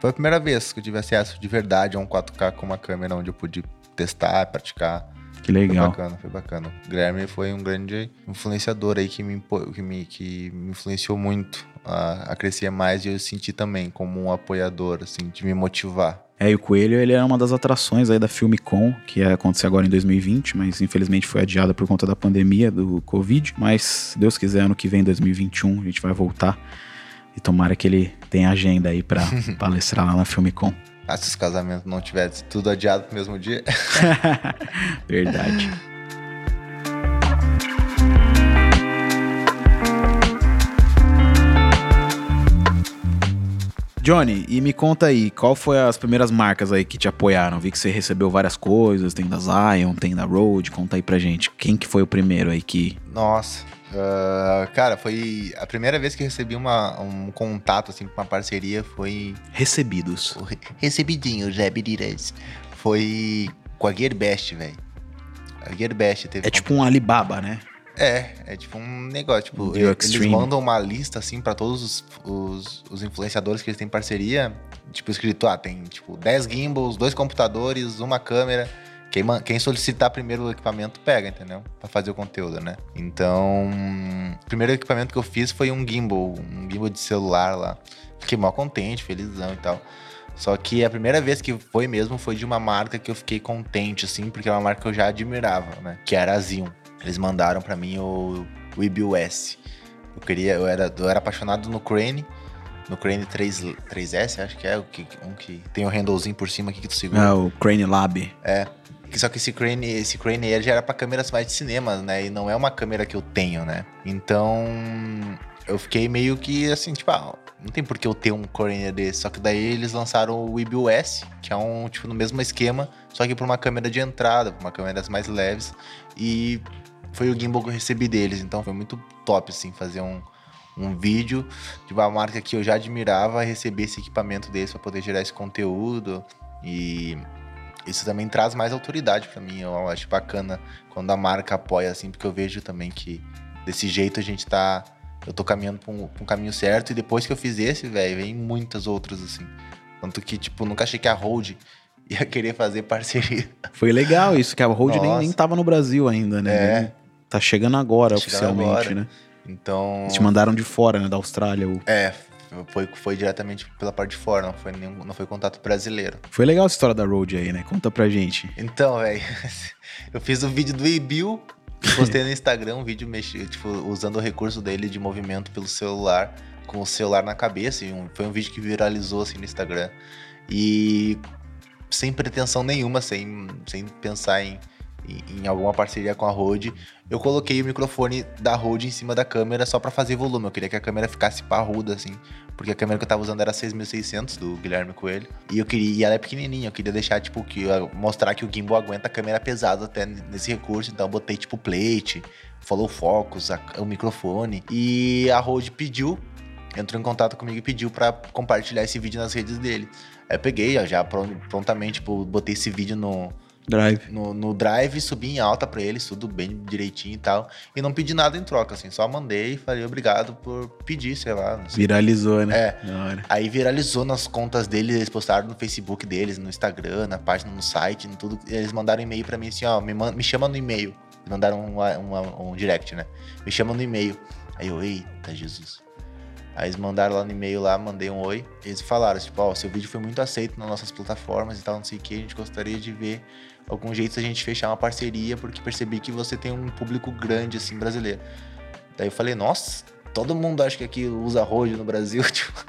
foi a primeira vez que eu tive acesso de verdade a um 4K com uma câmera onde eu pude testar, praticar. Que Foi legal. bacana, foi bacana. O Guilherme foi um grande influenciador aí que me, que me, que me influenciou muito a, a crescer mais e eu senti também como um apoiador, assim, de me motivar. É, e o Coelho, ele é uma das atrações aí da Filmicon, que ia acontecer agora em 2020, mas infelizmente foi adiada por conta da pandemia, do Covid. Mas, se Deus quiser, ano que vem, 2021, a gente vai voltar. E tomara que ele tenha agenda aí pra *laughs* palestrar lá na Filmicon. Ah, se os casamentos não tivessem tudo adiado pro mesmo dia. *laughs* Verdade. *laughs* Johnny, e me conta aí, qual foi as primeiras marcas aí que te apoiaram? Vi que você recebeu várias coisas, tem da Zion, tem da Rode, conta aí pra gente. Quem que foi o primeiro aí que... Nossa. ah, cara, foi a primeira vez que recebi uma, um contato, assim, com uma parceria foi Recebidos. re- *laughs* recebidinho, Biriras. Foi com a Gearbest, velho. A Gearbest teve É tipo um Alibaba, né? É, é tipo um negócio, tipo, eles Extreme. mandam uma lista, assim, pra todos os, os, os influenciadores que eles têm parceria, tipo, escrito, ah, tem, tipo, 10 gimbals, dois computadores, uma câmera, quem, quem solicitar primeiro o equipamento, pega, entendeu? Pra fazer o conteúdo, né? Então, o primeiro equipamento que eu fiz foi um gimbal, um gimbal de celular lá. Fiquei mó contente, felizão e tal. Só que a primeira vez que foi mesmo foi de uma marca que eu fiquei contente, assim, porque é uma marca que eu já admirava, né? Que era a Zion. Eles mandaram pra mim o, o IBUS. Eu queria, eu era, eu era apaixonado no Crane, no Crane 3, 3S, acho que é o que, um que tem o handlezinho por cima aqui que tu segura. É o Crane Lab. Que Só que esse Crane, esse Crane Air já era pra câmeras mais de cinema, né? E não é uma câmera que eu tenho, né? Então, eu fiquei meio que assim, tipo, ah, não tem por que eu ter um Crane desse. Só que daí eles lançaram o IBUS, que é um, tipo, no mesmo esquema, só que pra uma câmera de entrada, pra uma câmeras mais leves. E foi o gimbal que eu recebi deles. Então, foi muito top, assim, fazer um, um vídeo de uma marca que eu já admirava, receber esse equipamento deles pra poder gerar esse conteúdo. E isso também traz mais autoridade pra mim. Eu acho bacana quando a marca apoia, assim, porque eu vejo também que desse jeito a gente tá. Eu tô caminhando pra um, pra um caminho certo. E depois que eu fiz esse, velho, vem muitas outras, assim. Tanto que, tipo, nunca achei que a Hold *laughs* ia querer fazer parceria. Foi legal isso, que a Rode nem, nem tava no Brasil ainda, né? É. Tá chegando agora, Tá chegando oficialmente, agora. né? Então. Eles te mandaram de fora, né? Da Austrália. o- É, foi, foi diretamente pela parte de fora, não foi, nenhum, não foi contato brasileiro. Foi legal essa história da Rode aí, né? Conta pra gente. Então, velho, *laughs* eu fiz o vídeo do Ebil, postei no Instagram um vídeo mexi, tipo, usando o recurso dele de movimento pelo celular, com o celular na cabeça. E um- foi um vídeo que viralizou assim no Instagram. E sem pretensão nenhuma, sem, sem pensar em, em, em alguma parceria com a Rode, eu coloquei o microfone da Rode em cima da câmera só pra fazer volume. Eu queria que a câmera ficasse parruda, assim. Porque a câmera que eu tava usando era 6600 do Guilherme Coelho. E eu queria, e ela é pequenininha, eu queria deixar, tipo, que, mostrar que o gimbal aguenta a câmera pesada até nesse recurso. Então eu botei, tipo, plate, follow focus, a, o microfone. E a Rode pediu, entrou em contato comigo e pediu para compartilhar esse vídeo nas redes dele. Aí eu peguei, ó, já prontamente, tipo, botei esse vídeo no, Drive. no, no Drive, subi em alta pra eles, tudo bem direitinho e tal. E não pedi nada em troca, assim, só mandei e falei obrigado por pedir, sei lá. sei. Viralizou, né? É. Aí viralizou nas contas deles, eles postaram no Facebook deles, no Instagram, na página, no site, em tudo. Eles mandaram e-mail pra mim assim, ó, me, me chama no e-mail. Mandaram um, um, um direct, né? Me chama no e-mail. Aí eu, eita Jesus. Aí eles mandaram lá no e-mail lá, mandei um oi. Eles falaram, tipo, ó, seu vídeo foi muito aceito nas nossas plataformas e tal, não sei o que. A gente gostaria de ver algum jeito da gente fechar uma parceria, porque percebi que você tem um público grande, assim, brasileiro. Daí eu falei, nossa, todo mundo acha que aqui usa Rode no Brasil, *laughs* tipo.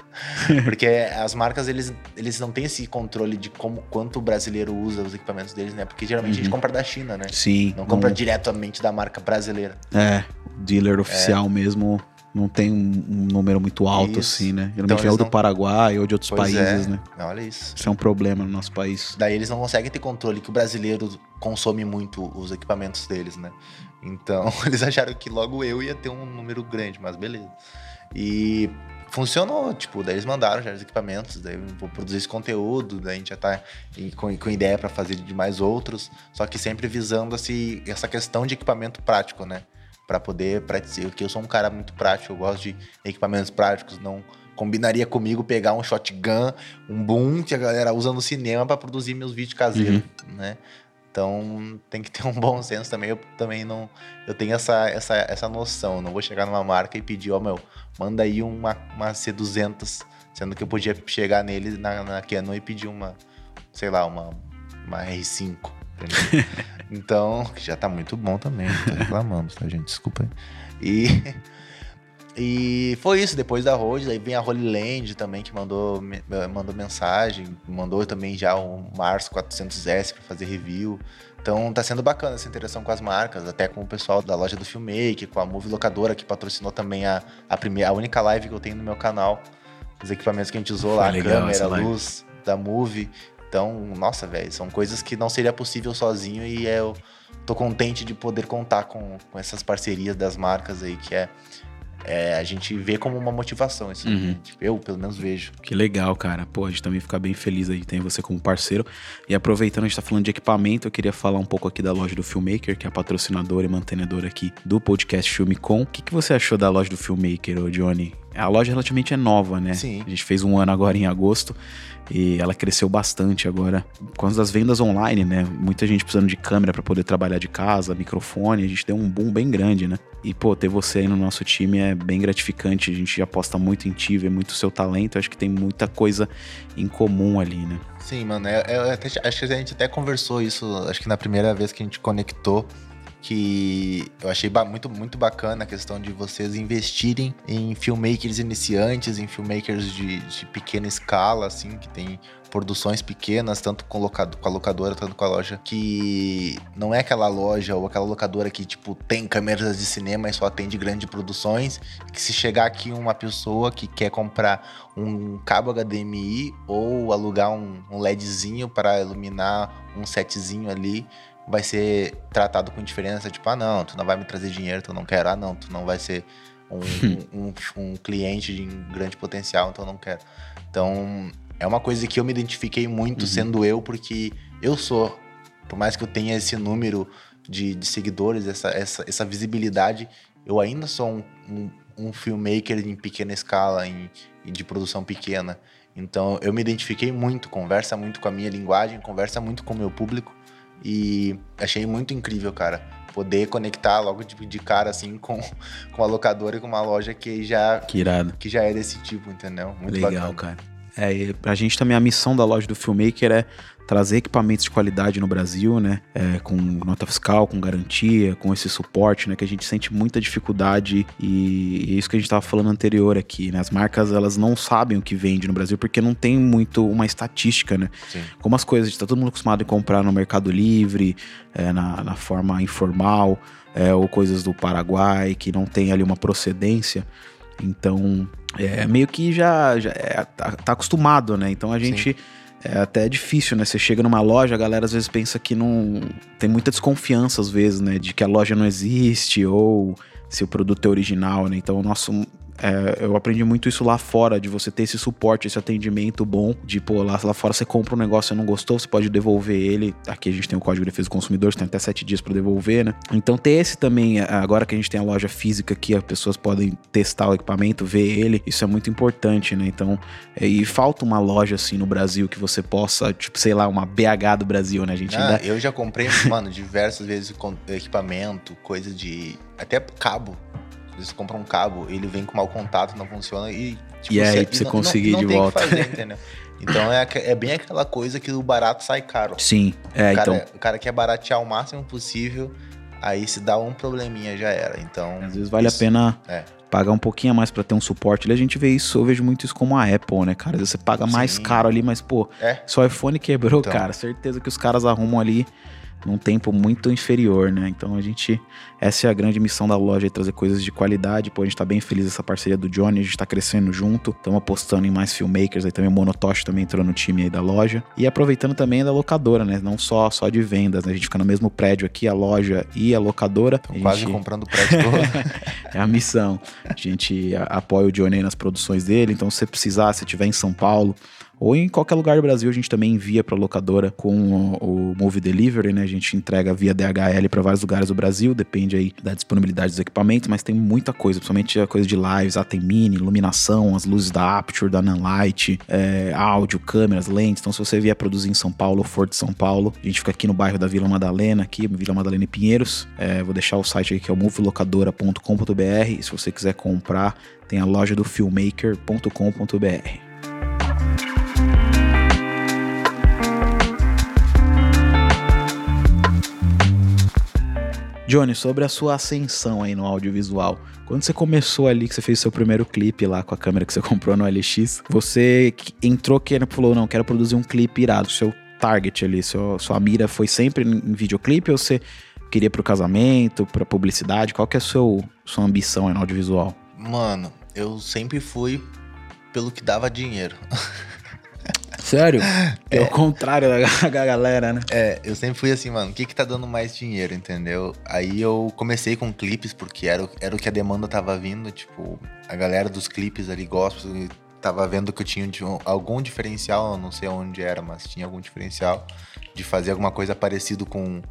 *laughs* Porque as marcas, eles, eles não têm esse controle de como quanto o brasileiro usa os equipamentos deles, né? Porque geralmente a gente Uhum. compra da China, né? Sim. Não compra não- diretamente da marca brasileira. É, o dealer oficial mesmo não tem um, um número muito alto, Isso. assim, né? Então Geralmente é eles o do não- Paraguai ou de outros Pois países, é. né? Olha isso. Isso é um problema no nosso país. Daí eles não conseguem ter controle que o brasileiro consome muito os equipamentos deles, né? Então *laughs* eles acharam que logo eu ia ter um número grande, mas beleza. E funcionou, tipo, daí eles mandaram já os equipamentos, daí eu vou produzir esse conteúdo, daí a gente já tá com, com ideia para fazer de mais outros, só que sempre visando esse, essa questão de equipamento prático, né? Para poder praticar, porque eu sou um cara muito prático, eu gosto de equipamentos práticos, não combinaria comigo pegar um shotgun, um boom que a galera usa no cinema para produzir meus vídeos caseiros, né? Então tem que ter um bom senso também. Eu também não. Eu tenho essa, essa, essa noção. Eu não vou chegar numa marca e pedir, ó, meu, manda aí uma, uma C200, sendo que eu podia chegar nele na, na Canon e pedir uma, sei lá, uma, uma R5. Entendeu? então, que já tá muito bom também. Não tô reclamando, tá, gente? Desculpa aí. E. E foi isso, depois da Rhodes, aí vem a Holy Land também, que mandou, mandou mensagem, mandou também já o Mars 400S para fazer review. Então tá sendo bacana essa interação com as marcas, até com o pessoal da loja do Filmmaker, com a Movie Locadora, que patrocinou também a, a, primeira, a única live que eu tenho no meu canal. Os equipamentos que a gente usou Foi lá, a câmera, a luz da Movie. Então, nossa, velho, são coisas que não seria possível sozinho e eu tô contente de poder contar com, com essas parcerias das marcas aí, que é, é, a gente vê como uma motivação isso. Uhum. Tipo, eu, pelo menos, vejo. Que legal, cara. Pô, a gente também fica bem feliz aí de ter você como parceiro. E aproveitando, a gente tá falando de equipamento, eu queria falar um pouco aqui da loja do Filmmaker, que é a patrocinadora e mantenedora aqui do podcast Filme Com. O que, que você achou da loja do Filmmaker, ô Johnny? A loja relativamente é nova, né? Sim. A gente fez um ano agora em agosto e ela cresceu bastante agora. Por causa das vendas online, né? Muita gente precisando de câmera para poder trabalhar de casa, microfone, a gente deu um boom bem grande, né? E, pô, ter você aí no nosso time é bem gratificante. A gente aposta muito em ti, vê muito o seu talento. Acho que tem muita coisa em comum ali, né? Sim, mano, é- é- até- acho que a gente até conversou isso, acho que na primeira vez que a gente conectou, que eu achei muito, muito bacana a questão de vocês investirem em filmmakers iniciantes, em filmmakers de, de pequena escala, assim, que tem produções pequenas, tanto com, locado, com a locadora, tanto com a loja, que não é aquela loja ou aquela locadora que, tipo, tem câmeras de cinema e só atende grandes produções, que se chegar aqui uma pessoa que quer comprar um cabo HDMI ou alugar um, um LEDzinho para iluminar um setzinho ali, vai ser tratado com diferença, tipo, ah não, tu não vai me trazer dinheiro, tu não quero, ah não, tu não vai ser *laughs* um, um, um cliente de grande potencial, então eu não quero. Então, é uma coisa que eu me identifiquei muito Uhum. sendo eu, porque eu sou, por mais que eu tenha esse número de, de seguidores, essa, essa, essa visibilidade, eu ainda sou um, um, um filmmaker em pequena escala, em- de produção pequena. Então eu me identifiquei muito, conversa muito com a minha linguagem, conversa muito com o meu público e achei muito incrível, cara, poder conectar logo de, de cara assim *laughs* com, com a locadora e com uma loja que já Que irado. que já é desse tipo, entendeu? Muito Legal, bacana. cara. É, e pra gente também a missão da loja do Filmmaker é trazer equipamentos de qualidade no Brasil, né? É, com nota fiscal, com garantia, com esse suporte, né? Que a gente sente muita dificuldade e, e é isso que a gente estava falando anterior aqui, né? As marcas elas não sabem o que vende no Brasil porque não tem muito uma estatística, né? Sim. Como as coisas, está todo mundo acostumado a comprar no Mercado Livre, é, na, na forma informal, é, ou coisas do Paraguai que não tem ali uma procedência. Então, é meio que já, já é, tá, tá acostumado, né? Então a gente é até difícil, né? Você chega numa loja, a galera às vezes pensa que não. Tem muita desconfiança, às vezes, né? De que a loja não existe ou se o produto é original, né? Então, o nosso. É, eu aprendi muito isso lá fora, de você ter esse suporte, esse atendimento bom, de pô, lá, lá fora você compra um negócio e não gostou, você pode devolver ele. Aqui a gente tem o Código de Defesa do Consumidor, você tem até sete dias para devolver, né? Então ter esse também, agora que a gente tem a loja física aqui, as pessoas podem testar o equipamento, ver ele, isso é muito importante, né? Então, é, e falta uma loja assim no Brasil que você possa, tipo, sei lá, uma BH do Brasil, né? A gente Ah, ainda. eu já comprei, mano, diversas vezes com- equipamento, coisa de. Até cabo. Às vezes Você compra um cabo, ele vem com mau contato, não funciona e. tipo, E aí, pra você não- conseguir não, de não o volta. Fazer? *laughs* Então é, é bem aquela coisa que o barato sai caro. Sim, é, o, cara, então. o cara quer baratear o máximo possível, aí se dá um probleminha já era. Então. Às vezes vale isso- a pena é. pagar um pouquinho a mais pra ter um suporte. A gente vê isso, eu vejo muito isso como a Apple, né, cara? Às vezes você paga mais Sim. caro ali, mas, pô, É. seu iPhone quebrou, Então. cara. Certeza que os caras arrumam ali num tempo muito inferior, né? Então a gente. Essa é a grande missão da loja, é trazer coisas de qualidade. Pô, a gente tá bem feliz dessa parceria do Johnny, a gente tá crescendo junto. Estamos apostando em mais filmmakers, aí também o Monotosh também entrou no time aí da loja. E aproveitando também da locadora, né? Não só, só de vendas, né? A gente fica no mesmo prédio aqui, a loja e a locadora. A quase gente- comprando o prédio todo. *laughs* é a missão. A gente apoia o Johnny nas produções dele, então se você precisar, se estiver em São Paulo ou em qualquer lugar do Brasil, a gente também envia para locadora com o, o Move Delivery, né? A gente entrega via DHL para vários lugares do Brasil, depende aí da disponibilidade dos equipamentos, mas tem muita coisa, principalmente a coisa de lives, ah, tem mini, iluminação, as luzes da Aperture, da Nanlite, é, áudio, câmeras, lentes. Então se você vier produzir em São Paulo ou for de São Paulo, a gente fica aqui no bairro da Vila Madalena, aqui, Vila Madalena e Pinheiros. É, vou deixar o site aí que é o movelocadora.com.br. Se você quiser comprar, tem a loja do filmmaker.com.br. Johnny, sobre a sua ascensão aí no audiovisual. Quando você começou ali, que você fez seu primeiro clipe lá com a câmera que você *laughs* comprou no LX, você entrou querendo, falou, não, quero produzir um clipe irado. Seu target ali, seu, sua mira foi sempre em videoclipe ou você queria pro casamento, pra publicidade? Qual que é a seu, sua ambição aí no audiovisual? Mano, eu sempre fui pelo que dava dinheiro. *laughs* Sério? É o contrário da *laughs* da galera, né? É, eu sempre fui assim, mano, o que que tá dando mais dinheiro, entendeu? Aí eu comecei com clipes, porque era, o- era o que a demanda tava vindo, tipo, a galera dos clipes ali, gospel, e tava vendo que eu tinha algum diferencial, eu não sei onde era, mas tinha algum diferencial de fazer alguma coisa parecido com,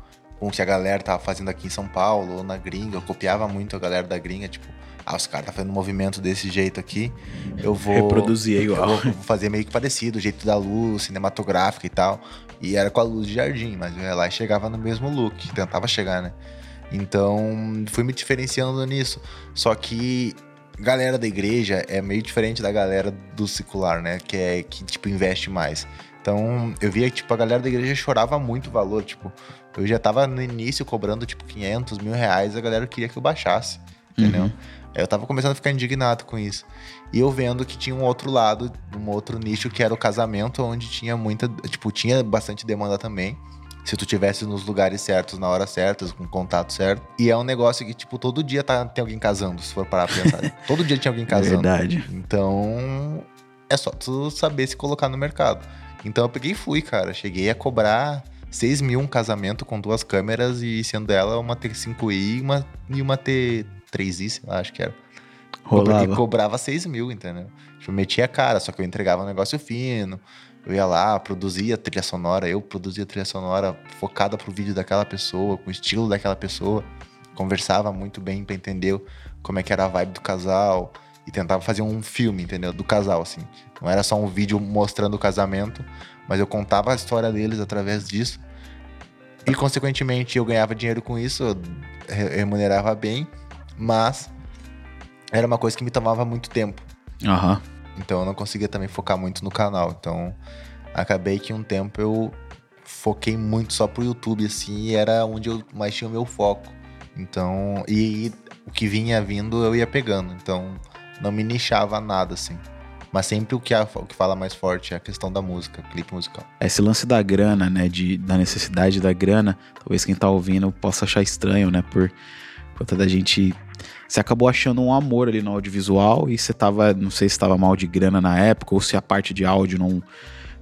com o que a galera tava fazendo aqui em São Paulo ou na gringa. Eu copiava muito a galera da gringa, tipo, ah, os caras tá fazendo um movimento desse jeito aqui, eu vou... Reproduzir eu igual. vou, vou fazer meio que parecido, o jeito da luz, cinematográfica e tal. E era com a luz de jardim, mas eu ia lá e chegava no mesmo look, tentava chegar, né? Então, fui me diferenciando nisso. Só que galera da igreja é meio diferente da galera do secular, né? Que é que, tipo, investe mais. Então, eu via que, tipo, a galera da igreja chorava muito o valor, tipo... Eu já tava no início cobrando, tipo, 500 mil reais, a galera queria que eu baixasse, entendeu? Uhum. Aí eu tava começando a ficar indignado com isso. E eu vendo que tinha um outro lado, um outro nicho que era o casamento, onde tinha muita, tipo, tinha bastante demanda também. Se tu tivesse nos lugares certos, na hora certa, com o contato certo. E é um negócio que, tipo, todo dia tá, tem alguém casando, se for parar pra pensar. *laughs* todo dia tinha alguém casando. Verdade. Então, é só tu saber se colocar no mercado. Então eu peguei e fui, cara. Cheguei a cobrar 6 mil um casamento com duas câmeras e sendo ela uma T5i e uma, e uma T3i, sei lá, acho que era. Peguei e Rolava. cobrava 6 mil, entendeu? Tipo, eu metia a cara, só que eu entregava um negócio fino. Eu ia lá, produzia trilha sonora, eu produzia trilha sonora focada pro vídeo daquela pessoa, com o estilo daquela pessoa. Conversava muito bem pra entender como é que era a vibe do casal. E tentava fazer um filme, entendeu? Do casal, assim. Não era só um vídeo mostrando o casamento, mas eu contava a história deles através disso. E, consequentemente, eu ganhava dinheiro com isso, eu re- remunerava bem, mas era uma coisa que me tomava muito tempo. Aham. Então eu não conseguia também focar muito no canal. Então acabei que um tempo eu foquei muito só pro YouTube, assim, e era onde eu mais tinha o meu foco. Então, e, e o que vinha vindo eu ia pegando. Então não me nichava nada, assim. Mas sempre o que, a, o que fala mais forte é a questão da música, clipe musical. Esse lance da grana, né? De, da necessidade da grana, talvez quem tá ouvindo possa achar estranho, né? Por conta da gente. Você acabou achando um amor ali no audiovisual e você tava. Não sei se estava mal de grana na época ou se a parte de áudio não.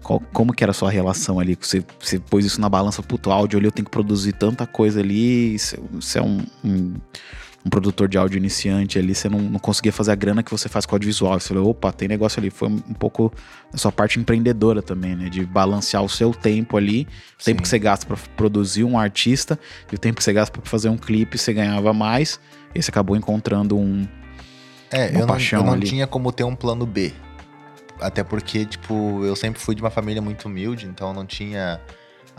Qual, como que era a sua relação ali? Você, você pôs isso na balança, puto, áudio ali, eu tenho que produzir tanta coisa ali. Você é um, um um produtor de áudio iniciante ali, você não, não conseguia fazer a grana que você faz com audiovisual. Você falou, opa, tem negócio ali. Foi um, um pouco da sua parte empreendedora também, né? De balancear o seu tempo ali, o tempo que você gasta para produzir um artista e o tempo que você gasta para fazer um clipe, você ganhava mais. E você acabou encontrando um. É, eu não, eu não tinha como ter um plano B. Até porque, tipo, eu sempre fui de uma família muito humilde, então não tinha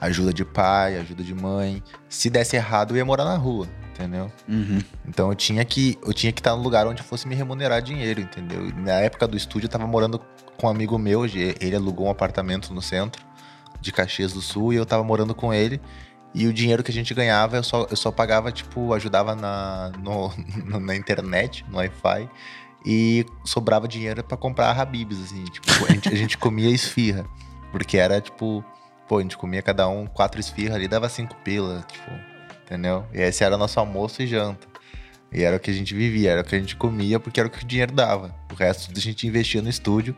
ajuda de pai, ajuda de mãe. Se desse errado, eu ia morar na rua entendeu? Uhum. Então eu tinha que eu tinha que estar no lugar onde fosse me remunerar dinheiro, entendeu? E na época do estúdio eu tava morando com um amigo meu, ele alugou um apartamento no centro de Caxias do Sul e eu tava morando com ele. E o dinheiro que a gente ganhava, eu só, eu só pagava, tipo, ajudava na, no, *laughs* na internet, no Wi-Fi. E sobrava dinheiro para comprar Habibs, assim. Tipo, a gente, a gente comia esfirra. Porque era, tipo, pô, a gente comia cada um quatro esfirras ali, dava cinco pila, tipo entendeu? E esse era nosso almoço e janta. E era o que a gente vivia, era o que a gente comia, porque era o que o dinheiro dava. O resto a gente investia no estúdio.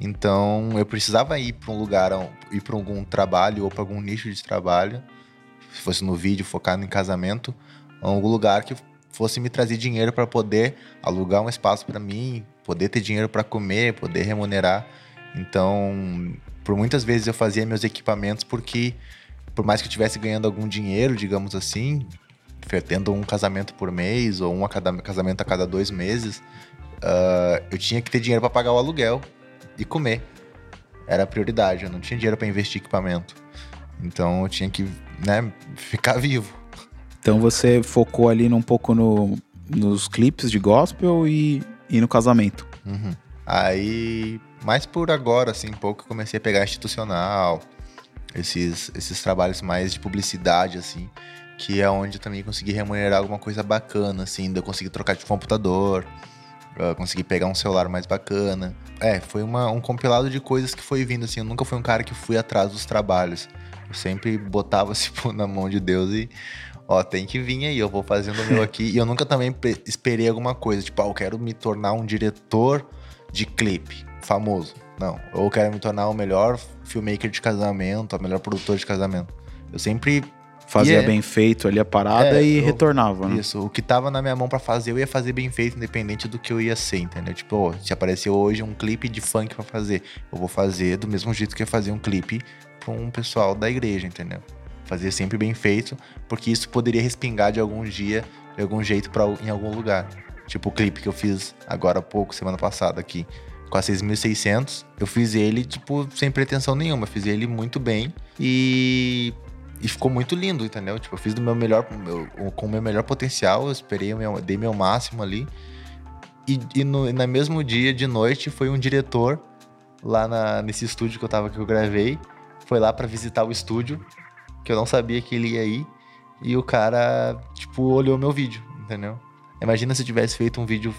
Então eu precisava ir para um lugar, ir para algum trabalho ou para algum nicho de trabalho, se fosse no vídeo, focado em casamento, algum lugar que fosse me trazer dinheiro para poder alugar um espaço para mim, poder ter dinheiro para comer, poder remunerar. Então, por muitas vezes eu fazia meus equipamentos porque por mais que eu estivesse ganhando algum dinheiro, digamos assim, tendo um casamento por mês ou um a cada, casamento a cada dois meses, uh, eu tinha que ter dinheiro para pagar o aluguel e comer. Era a prioridade, eu não tinha dinheiro para investir em equipamento. Então eu tinha que né, ficar vivo. Então você focou ali um pouco no, nos clipes de gospel e, e no casamento. Uhum. Aí, mais por agora, assim, um pouco, comecei a pegar institucional, esses, esses trabalhos mais de publicidade, assim, que é onde eu também consegui remunerar alguma coisa bacana, assim, eu conseguir trocar de computador, conseguir pegar um celular mais bacana. É, foi uma, um compilado de coisas que foi vindo, assim, eu nunca fui um cara que fui atrás dos trabalhos. Eu sempre botava, *laughs* tipo, na mão de Deus e, ó, tem que vir aí, eu vou fazendo o meu *laughs* aqui. e eu nunca também esperei alguma coisa, tipo, ah, eu quero me tornar um diretor de clipe famoso. Não, eu quero me tornar o melhor filmmaker de casamento, o melhor produtor de casamento. Eu sempre fazia bem feito ali a parada é, e eu, retornava, né? Isso, o que tava na minha mão para fazer, eu ia fazer bem feito, independente do que eu ia ser, entendeu? Tipo, se apareceu hoje um clipe de funk para fazer, eu vou fazer do mesmo jeito que eu ia fazer um clipe pra um pessoal da igreja, entendeu? Fazer sempre bem feito, porque isso poderia respingar de algum dia, de algum jeito para em algum lugar. Tipo o clipe que eu fiz agora há pouco, semana passada aqui com a 6600. Eu fiz ele, tipo, sem pretensão nenhuma. Fiz ele muito bem e, e ficou muito lindo, entendeu? Tipo, eu fiz do meu melhor, meu, com o meu melhor potencial. Eu esperei, meu, dei meu máximo ali. E, e no, no mesmo dia, de noite, foi um diretor lá na, nesse estúdio que eu tava, que eu gravei. Foi lá para visitar o estúdio, que eu não sabia que ele ia ir. E o cara, tipo, olhou meu vídeo, entendeu? Imagina se eu tivesse feito um vídeo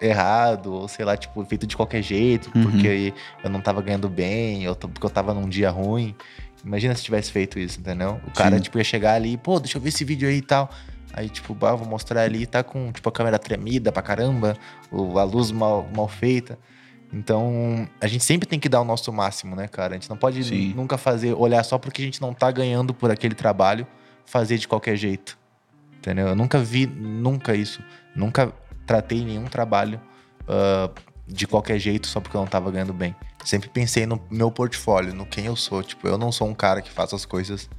errado, ou sei lá, tipo, feito de qualquer jeito, uhum. porque eu não tava ganhando bem, ou porque eu tava num dia ruim. Imagina se tivesse feito isso, entendeu? O cara, Sim. tipo, ia chegar ali, pô, deixa eu ver esse vídeo aí e tal. Aí, tipo, bah, vou mostrar ali, tá com, tipo, a câmera tremida pra caramba, a luz mal, mal feita. Então, a gente sempre tem que dar o nosso máximo, né, cara? A gente não pode Sim. nunca fazer, olhar só porque a gente não tá ganhando por aquele trabalho, fazer de qualquer jeito. Entendeu? Eu nunca vi, nunca isso. Nunca tratei nenhum trabalho uh, de qualquer jeito só porque eu não tava ganhando bem. Sempre pensei no meu portfólio, no quem eu sou. Tipo, eu não sou um cara que faça as coisas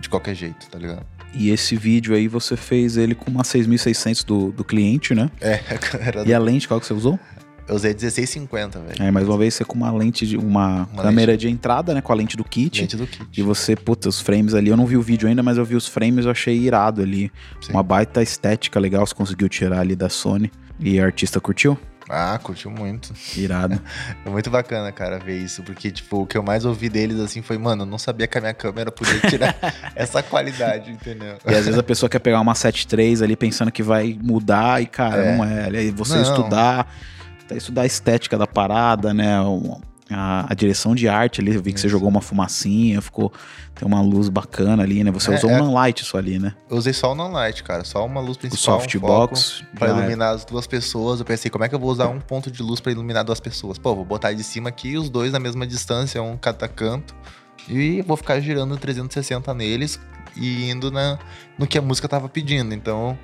de qualquer jeito, tá ligado? E esse vídeo aí você fez ele com uma 6600 do, do cliente, né? É, *laughs* era E a lente qual que você usou? Eu usei 1650, velho. É, mais uma vez você com uma lente de uma, uma câmera lente... de entrada, né, com a lente do kit. Lente do kit. E você, puta, os frames ali, eu não vi o vídeo ainda, mas eu vi os frames, eu achei irado ali. Sim. Uma baita estética legal, você conseguiu tirar ali da Sony. E a artista curtiu? Ah, curtiu muito. Irado. *laughs* É muito bacana, cara, ver isso. Porque, tipo, o que eu mais ouvi deles, assim, foi, mano, eu não sabia que a minha câmera podia tirar *laughs* essa qualidade, entendeu? E às vezes a pessoa quer pegar uma 7.3 ali pensando que vai mudar e, cara, É. não é. Aí você Não. estudar, estudar a estética da parada, né? o- A, a direção de arte ali, eu vi que você Isso. jogou uma fumacinha, ficou. Tem uma luz bacana ali, né? Você É, usou é. um non-light só ali, né? Eu usei só o non-light, cara. Só uma luz O principal, um softbox. foco pra já é. iluminar as duas pessoas. Eu pensei, como é que eu vou usar um ponto de luz pra iluminar duas pessoas? Pô, vou botar de cima aqui, os dois na mesma distância, um cada canto. E vou ficar girando 360 neles e indo na, no que a música tava pedindo. Então,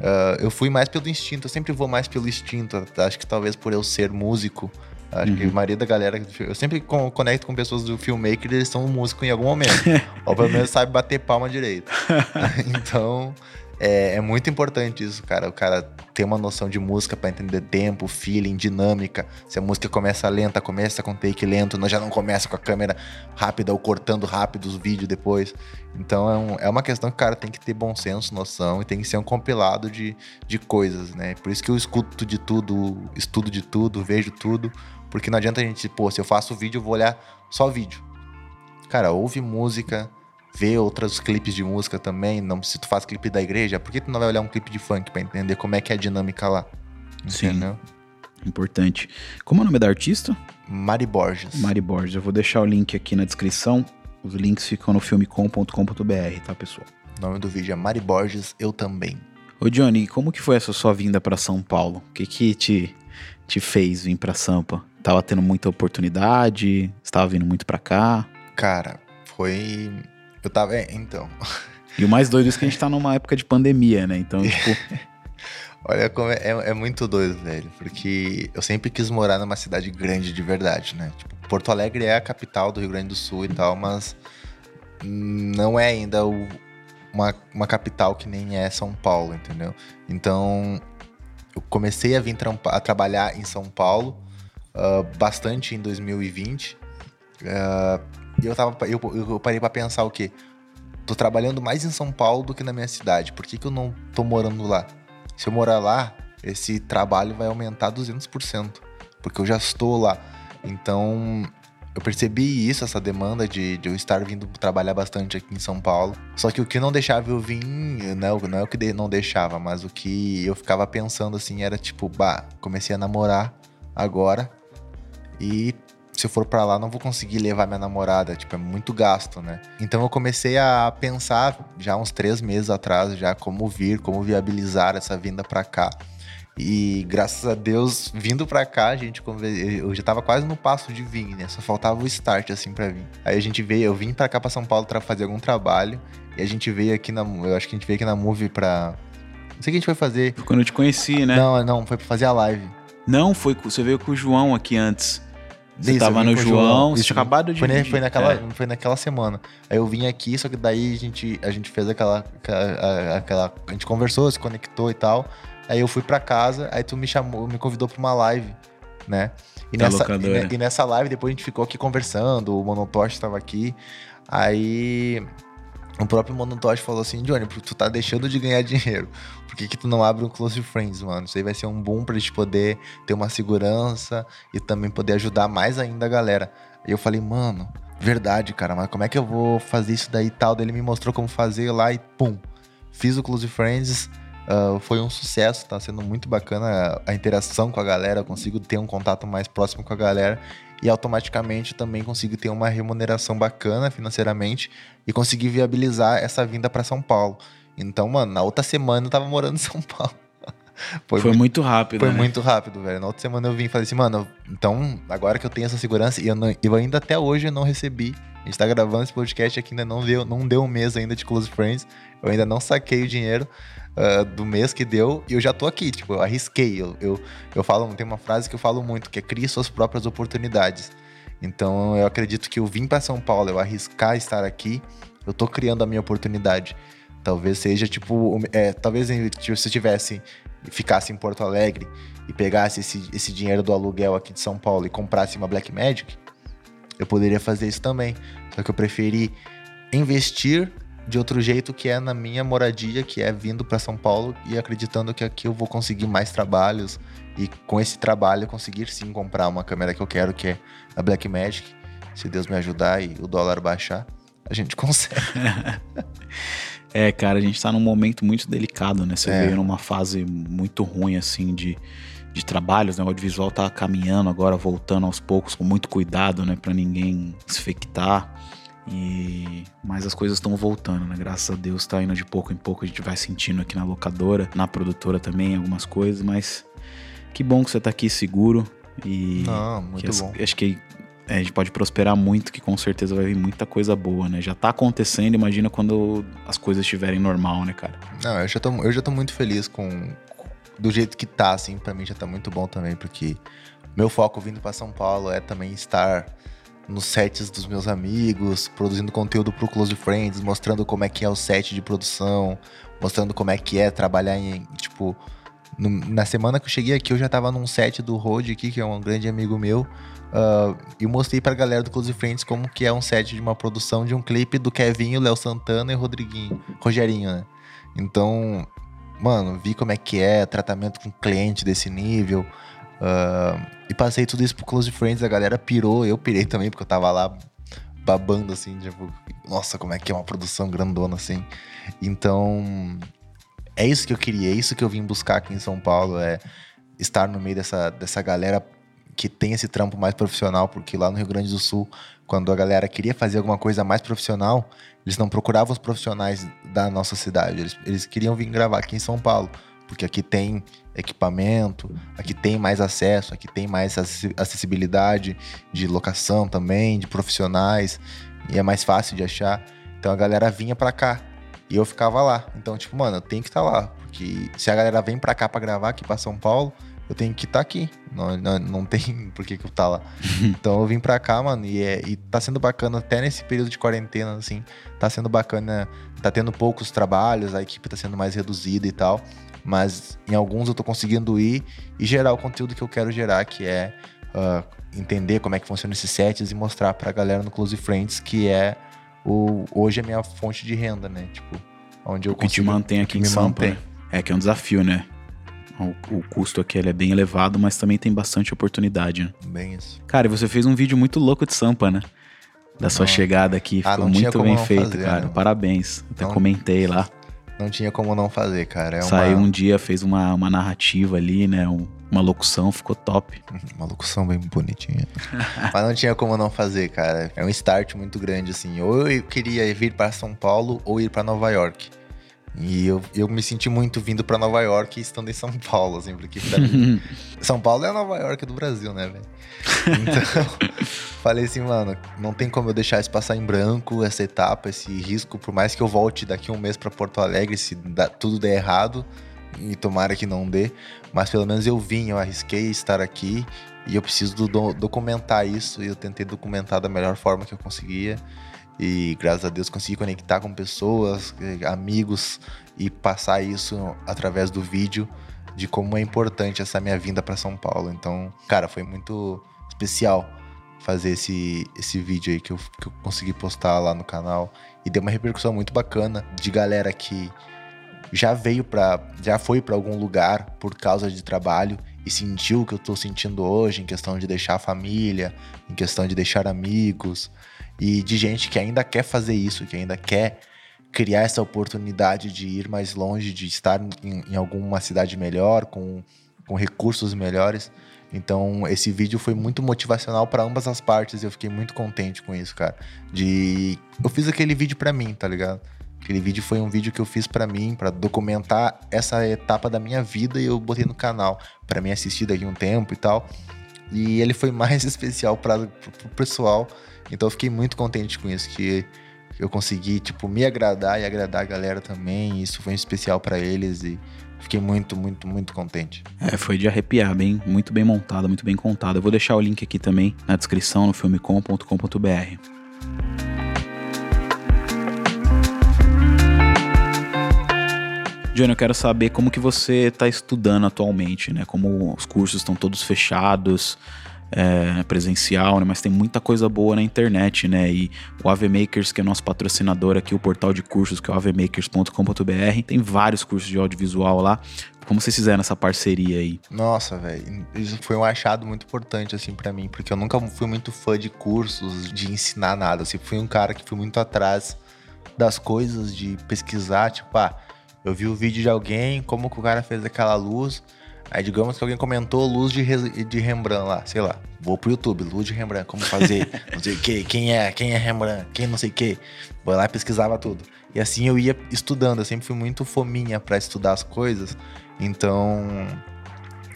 ah, eu fui mais pelo instinto. Eu sempre vou mais pelo instinto. Acho que talvez por eu ser músico. Acho que a Uhum. maioria da galera. Eu sempre con- conecto com pessoas do filmmaker, eles são músicos em algum momento. *laughs* Ou pelo menos sabe bater palma direito. *laughs* então, é, é muito importante isso, cara. O cara ter uma noção de música pra entender tempo, feeling, dinâmica. Se a música começa lenta, começa com take lento, não- já não começa com a câmera rápida ou cortando rápido os vídeos depois. Então é, um- é uma questão que o cara tem que ter bom senso, noção e tem que ser um compilado de, de coisas, né? Por isso que eu escuto de tudo, estudo de tudo, vejo tudo. Porque não adianta a gente, pô, se eu faço vídeo, eu vou olhar só vídeo. Cara, ouve música, vê outros clipes de música também. Não, se tu faz clipe da igreja, por que tu não vai olhar um clipe de funk pra entender como é que é a dinâmica lá? Sim. Entendeu? Importante. Como é o nome da artista? Mari Borges. Mari Borges. Eu vou deixar o link aqui na descrição. Os links ficam no filmecom.com.br, tá, pessoal? O nome do vídeo é Mari Borges, eu também. Ô Johnny, como que foi essa sua vinda pra São Paulo? O que que te, te fez vir pra Sampa? Tava tendo muita oportunidade? Estava vindo muito pra cá? Cara, foi. Eu tava. é, então. E o mais doido é que a gente tá numa época de pandemia, né? Então, tipo, *laughs* Olha como é, é, é muito doido, velho. Porque eu sempre quis morar numa cidade grande de verdade, né? Tipo, Porto Alegre é a capital do Rio Grande do Sul e tal, mas não é ainda o- uma, uma capital que nem é São Paulo, entendeu? Então, eu comecei a vir a trabalhar em São Paulo ah, bastante em 2020. ah, e eu, tava, eu, eu parei pra pensar o quê? Tô trabalhando mais em São Paulo do que na minha cidade. Por que, que eu não tô morando lá? Se eu morar lá, esse trabalho vai aumentar 200%, porque eu já estou lá. Então, eu percebi isso, essa demanda de, de eu estar vindo trabalhar bastante aqui em São Paulo. Só que o que não deixava eu vir, não, não é o que de- não deixava, mas o que eu ficava pensando assim era tipo, bah, comecei a namorar agora e se eu for pra lá não vou conseguir levar minha namorada, tipo, é muito gasto, né? Então eu comecei a pensar já uns três meses atrás, já como vir, como viabilizar essa vinda pra cá. E graças a Deus, vindo pra cá, a gente eu já tava quase no passo de vir, né? Só faltava o start assim pra vir. Aí a gente veio, eu vim pra cá pra São Paulo pra fazer algum trabalho e a gente veio aqui na, eu acho que a gente veio aqui na Move pra não sei o que a gente foi fazer. foi quando eu te conheci, né? Não, não, foi pra fazer a live. Não, foi você veio com o João aqui antes. Você Isso, tava no João, Isso, acabado de Foi, vir. foi naquela, É. foi naquela semana. Aí eu vim aqui, só que daí a gente, a gente fez aquela, aquela, aquela- A gente conversou, se conectou e tal. Aí eu fui pra casa, aí tu me chamou, me convidou pra uma live, né? E Da nessa, e, e nessa live depois a gente ficou aqui conversando, o Monotosh tava aqui. Aí o próprio Monotosh falou assim: Johnny, tu tá deixando de ganhar dinheiro. Por que, que tu não abre um Close Friends, mano? Isso aí vai ser um boom pra gente poder ter uma segurança e também poder ajudar mais ainda a galera. Aí eu falei, mano, verdade, cara, mas como é que eu vou fazer isso daí e tal? Daí ele me mostrou como fazer lá e pum. Fiz o Close Friends, ah, foi um sucesso, tá sendo muito bacana a interação com a galera, eu consigo ter um contato mais próximo com a galera e automaticamente também consigo ter uma remuneração bacana financeiramente e conseguir viabilizar essa vinda pra São Paulo. Então, mano, na outra semana eu tava morando em São Paulo. *laughs* Foi, muito- muito rápido, foi né? muito rápido, velho. Na outra semana eu vim e falei assim, mano, então, agora que eu tenho essa segurança, e eu, não- eu ainda até hoje eu não recebi. A gente tá gravando esse podcast aqui, ainda não deu, não deu um mês ainda de Close Friends. Eu ainda não saquei o dinheiro ah, do mês que deu e eu já tô aqui, tipo, eu arrisquei. Eu, eu, eu falo, tem uma frase que eu falo muito, que é crie suas próprias oportunidades. Então eu acredito que eu vim pra São Paulo, eu arriscar estar aqui, eu tô criando a minha oportunidade. Talvez seja tipo, é, talvez tipo, se tivesse ficasse em Porto Alegre e pegasse esse, esse dinheiro do aluguel aqui de São Paulo e comprasse uma Black Magic, eu poderia fazer isso também. Só que eu preferi investir de outro jeito que é na minha moradia, que é vindo para São Paulo e acreditando que aqui eu vou conseguir mais trabalhos e com esse trabalho conseguir sim comprar uma câmera que eu quero, que é a Blackmagic. Se Deus me ajudar e o dólar baixar, a gente *laughs* consegue. *laughs* É, cara, a gente tá num momento muito delicado, né? Você É. veio numa fase muito ruim, assim, de, de trabalhos, né? O audiovisual tá caminhando agora, voltando aos poucos, com muito cuidado, né? Pra ninguém se infectar. E... Mas as coisas estão voltando, né? Graças a Deus tá indo de pouco em pouco, a gente vai sentindo aqui na locadora, na produtora também, algumas coisas, mas que bom que você tá aqui seguro e Não, muito as- bom. acho que a gente pode prosperar muito, que com certeza vai vir muita coisa boa, né? Já tá acontecendo, imagina quando as coisas estiverem normal, né, cara? Não, eu já tô, eu já tô muito feliz com do jeito que tá, assim, pra mim já tá muito bom também, porque meu foco vindo pra São Paulo é também estar nos sets dos meus amigos, produzindo conteúdo pro Close Friends, mostrando como é que é o set de produção, mostrando como é que é trabalhar em, tipo, no- na semana que eu cheguei aqui, eu já tava num set do Road aqui, que é um grande amigo meu, ah, e mostrei pra galera do Close Friends como que é um set de uma produção de um clipe do Kevinho, Léo Santana e Rodriguinho, Rogerinho, né? Então, mano, vi como é que é tratamento com cliente desse nível. ah, e passei tudo isso pro Close Friends, a galera pirou, eu pirei também, porque eu tava lá babando assim, tipo, nossa, como é que é uma produção grandona assim. Então, é isso que eu queria, é isso que eu vim buscar aqui em São Paulo, é estar no meio dessa, dessa galera que tem esse trampo mais profissional, porque lá no Rio Grande do Sul, quando a galera queria fazer alguma coisa mais profissional, eles não procuravam os profissionais da nossa cidade, eles, eles queriam vir gravar aqui em São Paulo, porque aqui tem equipamento, aqui tem mais acesso, aqui tem mais acessi- acessibilidade de locação também, de profissionais, e é mais fácil de achar. Então a galera vinha pra cá e eu ficava lá. Então, tipo, mano, eu tenho que estar lá, porque se a galera vem pra cá pra gravar aqui pra São Paulo, eu tenho que estar aqui. Não, não, não tem *laughs* por que, que eu tá lá. *laughs* então eu vim pra cá, mano, e, é, e tá sendo bacana até nesse período de quarentena, assim. Tá sendo bacana, tá tendo poucos trabalhos, a equipe tá sendo mais reduzida e tal. Mas em alguns eu tô conseguindo ir e gerar o conteúdo que eu quero gerar, que é ah, entender como é que funciona esses sets e mostrar pra galera no Close Friends que é o, hoje a minha fonte de renda, né? Tipo, onde eu O que te mantém aqui em Sampa, né? É que é um desafio, né? O, o custo aqui ele é bem elevado, mas também tem bastante oportunidade, né? Bem isso. Cara, e você fez um vídeo muito louco de Sampa, né? Da sua Não. chegada aqui. Ah, Ficou muito bem feito, fazer, cara. né? Parabéns. Até Não- comentei lá. Não tinha como não fazer, cara. É uma, Saiu um dia, fez uma, uma narrativa ali, né? um- uma locução, ficou top. uma locução bem bonitinha. *laughs* Mas não tinha como não fazer, cara. É um start muito grande, assim. Ou eu queria vir para São Paulo ou ir para Nova York. E eu, eu me senti muito vindo para Nova York estando em São Paulo, assim, porque pra mim, *laughs* São Paulo é a Nova York do Brasil, né, velho? Então, *laughs* falei assim, mano, não tem como eu deixar isso passar em branco, essa etapa, esse risco, por mais que eu volte daqui a um mês para Porto Alegre, se dá- tudo der errado, e tomara que não dê, mas pelo menos eu vim, eu arrisquei estar aqui e eu preciso do- do- documentar isso e eu tentei documentar da melhor forma que eu conseguia. E graças a Deus consegui conectar com pessoas, eh, amigos e passar isso através do vídeo de como é importante essa minha vinda para São Paulo. Então, cara, foi muito especial fazer esse, esse vídeo aí que eu, que eu consegui postar lá no canal e deu uma repercussão muito bacana de galera que já veio para já foi para algum lugar por causa de trabalho e sentiu o que eu tô sentindo hoje em questão de deixar a família, em questão de deixar amigos e de gente que ainda quer fazer isso, que ainda quer criar essa oportunidade de ir mais longe, de estar em, em alguma cidade melhor, com, com recursos melhores. Então, esse vídeo foi muito motivacional para ambas as partes e eu fiquei muito contente com isso, cara. De eu fiz aquele vídeo para mim, tá ligado? Aquele vídeo foi um vídeo que eu fiz para mim, para documentar essa etapa da minha vida e eu botei no canal para mim assistir daqui um tempo e tal. E ele foi mais *laughs* especial para o pessoal. Então eu fiquei muito contente com isso que eu consegui, tipo, me agradar e agradar a galera também. Isso foi um especial para eles e fiquei muito, muito, muito contente. É, foi de arrepiar, bem, muito bem montada, muito bem contada. Eu vou deixar o link aqui também na descrição no filmecom.com.br. Johnny, eu quero saber como que você está estudando atualmente, né? Como os cursos estão todos fechados. é, presencial, né? Mas tem muita coisa boa na internet, né? E o AV Makers, que é nosso patrocinador aqui, o portal de cursos, que é o avmakers.com.br, tem vários cursos de audiovisual lá. Como vocês fizeram essa parceria aí? Nossa, velho, isso foi um achado muito importante, assim, para mim, porque eu nunca fui muito fã de cursos, de ensinar nada, assim, fui um cara que fui muito atrás das coisas, de pesquisar, tipo, ah, eu vi o vídeo de alguém, como que o cara fez aquela luz, aí digamos que alguém comentou luz de, de Rembrandt lá, sei lá, vou pro YouTube, luz de Rembrandt, como fazer, *laughs* não sei o que, quem é, quem é Rembrandt, quem não sei o que, vou lá e pesquisava tudo. E assim eu ia estudando, eu sempre fui muito fominha para estudar as coisas, então,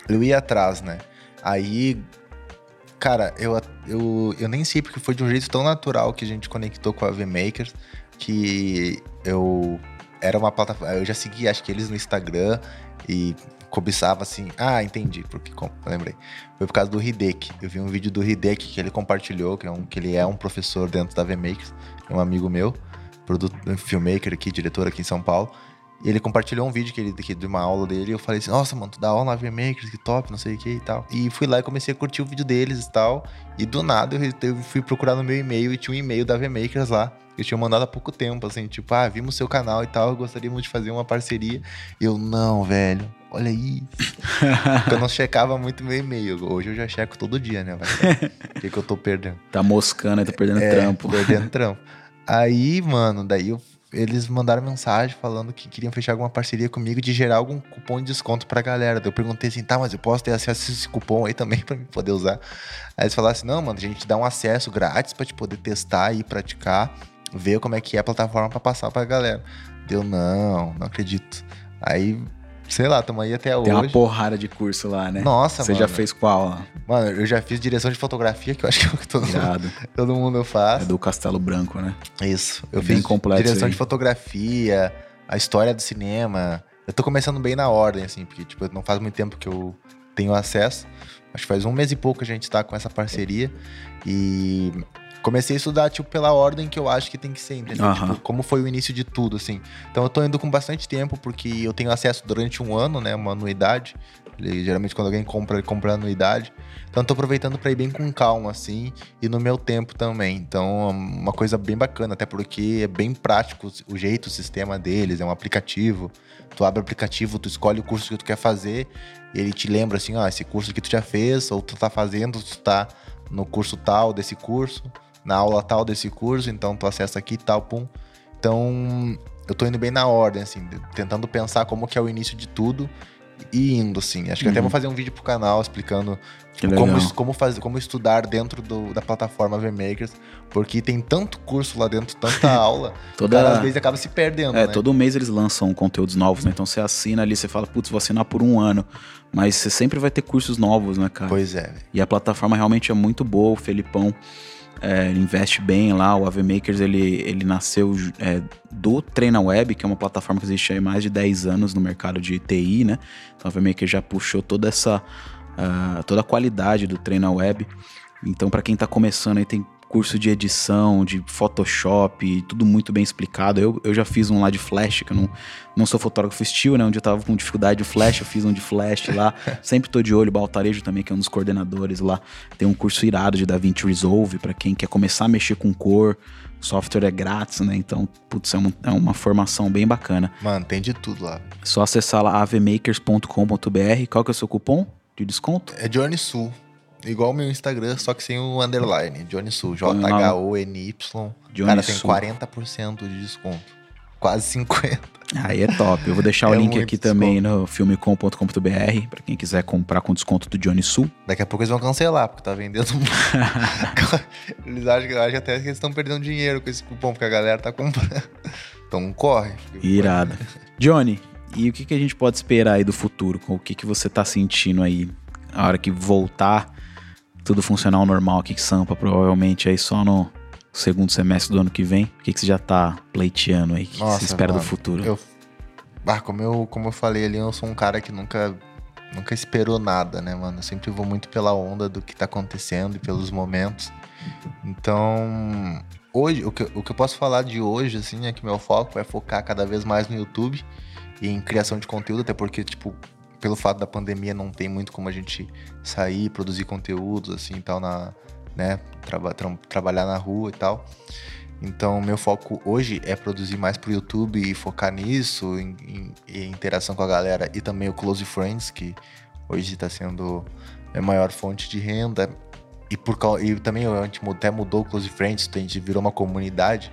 eu ia atrás, né? Aí, cara, eu, eu, eu nem sei porque foi de um jeito tão natural que a gente conectou com a VMakers que eu era uma plataforma. Eu já segui, acho que eles no Instagram e cobiçava assim. Ah, entendi, porque lembrei. Foi por causa do Hideki. Eu vi um vídeo do Hideki que ele compartilhou, que, é um, que ele é um professor dentro da VMakers, é um amigo meu, produto, filmmaker aqui, diretor aqui em São Paulo. E ele compartilhou um vídeo que ele, que, de uma aula dele. E eu falei assim: Nossa, mano, tu dá aula na VMakers, que top, não sei o que e tal. E fui lá e comecei a curtir o vídeo deles e tal. E do nada eu, eu fui procurar no meu e-mail e tinha um e-mail da VMakers lá. Que eu tinha mandado há pouco tempo, assim, tipo, ah, vimos seu canal e tal, gostaríamos de fazer uma parceria. E eu, não, velho, olha isso. *laughs* eu não checava muito meu e-mail. Hoje eu já checo todo dia, né? O que, que eu tô perdendo? Tá moscando, tá perdendo é, trampo. Perdendo trampo. Aí, mano, daí eu eles mandaram mensagem falando que queriam fechar alguma parceria comigo de gerar algum cupom de desconto pra galera. eu perguntei assim, tá, mas eu posso ter acesso a esse cupom aí também *laughs* pra poder usar? Aí eles falaram assim, não, mano, a gente dá um acesso grátis pra te poder testar e praticar, ver como é que é a plataforma pra passar pra galera. Deu, não, não acredito. Aí sei lá, tamo aí até Tem hoje. Tem uma porrada de curso lá, né? Nossa, Você mano. já fez qual? Mano, eu já fiz direção de fotografia, que eu acho que é o que todo, mundo, *laughs* todo mundo faz. É do Castelo Branco, né? Isso. Eu é fiz completo direção de fotografia, a história do cinema. Eu tô começando bem na ordem, assim, porque, tipo, não faz muito tempo que eu tenho acesso. Acho que faz um mês e pouco que a gente tá com essa parceria. E comecei a estudar, tipo, pela ordem que eu acho que tem que ser, entendeu? Uhum. Tipo, como foi o início de tudo, assim. Então eu tô indo com bastante tempo, porque eu tenho acesso durante um ano, né? Uma anuidade. Ele, geralmente quando alguém compra, ele compra anuidade. Então eu tô aproveitando para ir bem com calma, assim, e no meu tempo também. Então, uma coisa bem bacana, até porque é bem prático o jeito, o sistema deles, é um aplicativo. Tu abre o aplicativo, tu escolhe o curso que tu quer fazer, e ele te lembra assim, ó, esse curso que tu já fez, ou tu tá fazendo, tu tá no curso tal desse curso na aula tal desse curso, então tu acessa aqui tal, pum. Então, eu tô indo bem na ordem, assim, tentando pensar como que é o início de tudo e indo, assim. Acho que uhum. até vou fazer um vídeo pro canal explicando tipo, como, como, fazer, como estudar dentro do, da plataforma VMakers, porque tem tanto curso lá dentro, tanta *laughs* aula, Toda... cara, às vezes acaba se perdendo, É, né? todo mês eles lançam conteúdos novos, né? Então você assina ali, você fala, putz, vou assinar por um ano. Mas você sempre vai ter cursos novos, né, cara? Pois é. E a plataforma realmente é muito boa, o Felipão é, ele investe bem lá. O AVMakers ele, ele nasceu é, do Treina Web, que é uma plataforma que existe há mais de 10 anos no mercado de TI, né? Então o AVMakers já puxou toda essa uh, toda a qualidade do Treina Web. Então para quem está começando aí tem curso de edição, de Photoshop, tudo muito bem explicado. Eu, eu já fiz um lá de Flash, que eu não, não sou fotógrafo estilo, né? Onde eu tava com dificuldade de Flash, eu fiz um de Flash lá. *laughs* Sempre tô de olho, Baltarejo também, que é um dos coordenadores lá. Tem um curso irado de DaVinci Resolve, para quem quer começar a mexer com cor. O software é grátis, né? Então, putz, é uma, é uma formação bem bacana. Mano, tem de tudo lá. É só acessar lá avmakers.com.br. Qual que é o seu cupom de desconto? É Journey Sul. Igual o meu Instagram, só que sem o underline. Johnny Sul. J-H-O-N-Y. Cara, tem 40% de desconto. Quase 50%. Aí é top. Eu vou deixar *laughs* é o link aqui desconto. também no filmecom.com.br para quem quiser comprar com desconto do Johnny Sul. Daqui a pouco eles vão cancelar, porque tá vendendo. *laughs* eles acham, acham até que eles estão perdendo dinheiro com esse cupom, porque a galera tá comprando. *laughs* Então corre. Irado. Johnny, e o que, que a gente pode esperar aí do futuro? O que, que você tá sentindo aí? A hora que voltar tudo funcionar ao normal aqui que Sampa, provavelmente aí só no segundo semestre do ano que vem. O que, que você já tá pleiteando aí? O que, Nossa, que você espera mano, do futuro? Eu, ah, como, eu, como eu falei ali, eu sou um cara que nunca, nunca esperou nada, né, mano? Eu sempre vou muito pela onda do que tá acontecendo e pelos momentos. Então, hoje, o que, o que eu posso falar de hoje, assim, é que meu foco é focar cada vez mais no YouTube e em criação de conteúdo, até porque, tipo, pelo fato da pandemia não tem muito como a gente sair, produzir conteúdos assim tal na, né, traba, tra trabalhar na rua e tal. Então, meu foco hoje é produzir mais pro YouTube e focar nisso, em, em, em interação com a galera e também o Close Friends, que hoje está sendo a maior fonte de renda. E, por, e também a gente até mudou o Close Friends, a gente virou uma comunidade,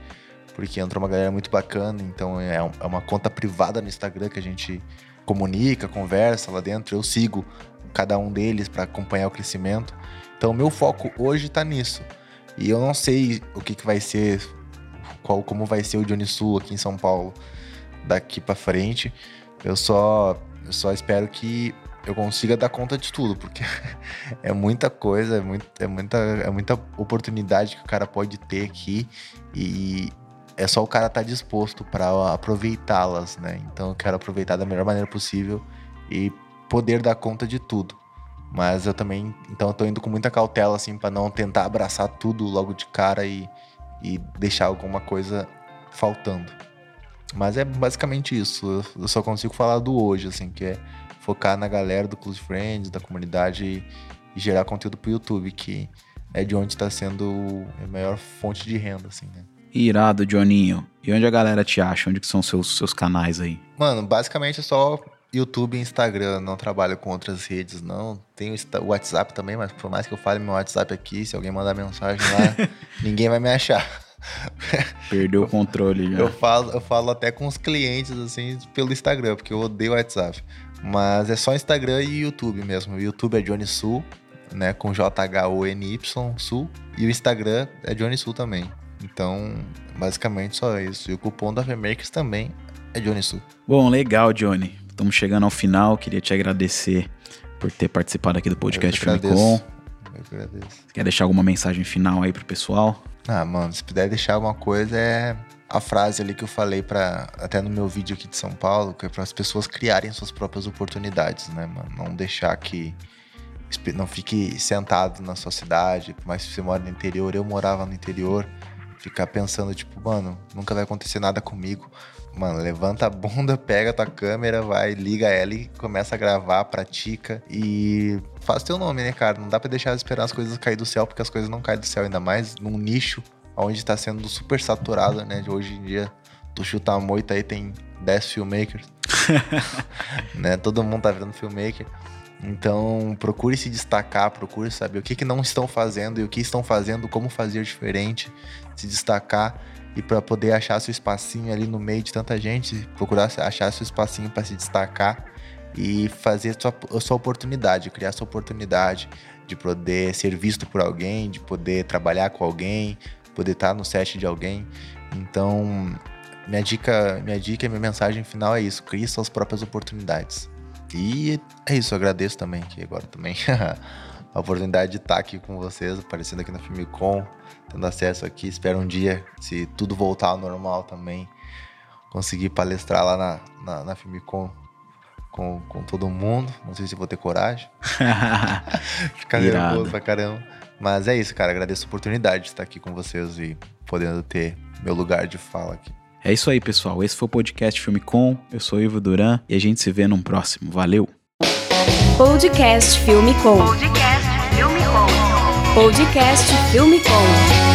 porque entrou uma galera muito bacana. Então, é, é uma conta privada no Instagram que a gente comunica, conversa lá dentro. Eu sigo cada um deles para acompanhar o crescimento. Então, meu foco hoje está nisso. E eu não sei o que, que vai ser qual como vai ser o Johnny Sul aqui em São Paulo daqui para frente. Eu só eu só espero que eu consiga dar conta de tudo, porque *laughs* é muita coisa, é, muito, é, muita, é muita oportunidade que o cara pode ter aqui e é só o cara estar tá disposto para aproveitá-las, né? Então eu quero aproveitar da melhor maneira possível e poder dar conta de tudo. Mas eu também, então eu tô indo com muita cautela assim para não tentar abraçar tudo logo de cara e e deixar alguma coisa faltando. Mas é basicamente isso. Eu só consigo falar do hoje, assim, que é focar na galera do Close Friends, da comunidade e, gerar conteúdo pro YouTube, que é de onde está sendo a maior fonte de renda, assim, né? Irado, Johninho. E onde a galera te acha? Onde que são seus seus canais aí? Mano, basicamente é só YouTube e Instagram. Não trabalho com outras redes, não. Tenho o WhatsApp também, mas por mais que eu fale meu WhatsApp aqui, se alguém mandar mensagem lá, *laughs* ninguém vai me achar. Perdeu o controle já. Eu falo, eu falo até com os clientes, assim, pelo Instagram, porque eu odeio o WhatsApp. Mas é só Instagram e YouTube mesmo. O YouTube é Johnny Sul, né? Com J-H-O-N-Y, Sul. E o Instagram é Johnny Sul também. Então, basicamente só isso. E o cupom da Femakers também é Johnny Sul. Bom, legal, Johnny. Estamos chegando ao final. Queria te agradecer por ter participado aqui do podcast Filmicom. Eu agradeço. Quer deixar alguma mensagem final aí pro pessoal? Ah, mano, se puder deixar alguma coisa é a frase ali que eu falei para até no meu vídeo aqui de São Paulo, que é para as pessoas criarem suas próprias oportunidades, né, mano? Não deixar que não fique sentado na sua cidade, por mais que você mora no interior, eu morava no interior, ficar pensando tipo, mano, nunca vai acontecer nada comigo. Mano, levanta a bunda, *laughs* pega a tua câmera, vai, liga ela e começa a gravar, pratica e faz teu nome, né, cara? Não dá pra deixar de esperar as coisas cair do céu, porque as coisas não caem do céu, ainda mais num nicho onde tá sendo super saturado, né? De hoje em dia, tu chuta a moita aí, tem 10 filmmakers. *laughs* *laughs* né? Todo mundo tá virando filmmaker. Então, procure se destacar, procure saber o que, que não estão fazendo e o que estão fazendo, como fazer diferente, se destacar e para poder achar seu espacinho ali no meio de tanta gente, procurar achar seu espacinho para se destacar e fazer a sua, a sua oportunidade, criar sua oportunidade de poder ser visto por alguém, de poder trabalhar com alguém, poder estar no set de alguém. Então, minha dica, minha dica, minha mensagem final é isso: crie suas próprias oportunidades. E é isso, agradeço também que agora também *laughs* a oportunidade de estar aqui com vocês, aparecendo aqui na Filmicom, tendo acesso aqui. Espero um dia, se tudo voltar ao normal também, conseguir palestrar lá na, na, na Filmicom com, com todo mundo. Não sei se vou ter coragem. *laughs* *laughs* Ficar nervoso pra caramba. Mas é isso, cara. Agradeço a oportunidade de estar aqui com vocês e podendo ter meu lugar de fala aqui. É isso aí, pessoal. Esse foi o podcast Filme Com. Eu sou Ivo Duran e a gente se vê num próximo. Valeu! Podcast Filme Com. Podcast Filme Com. Podcast Filme Com.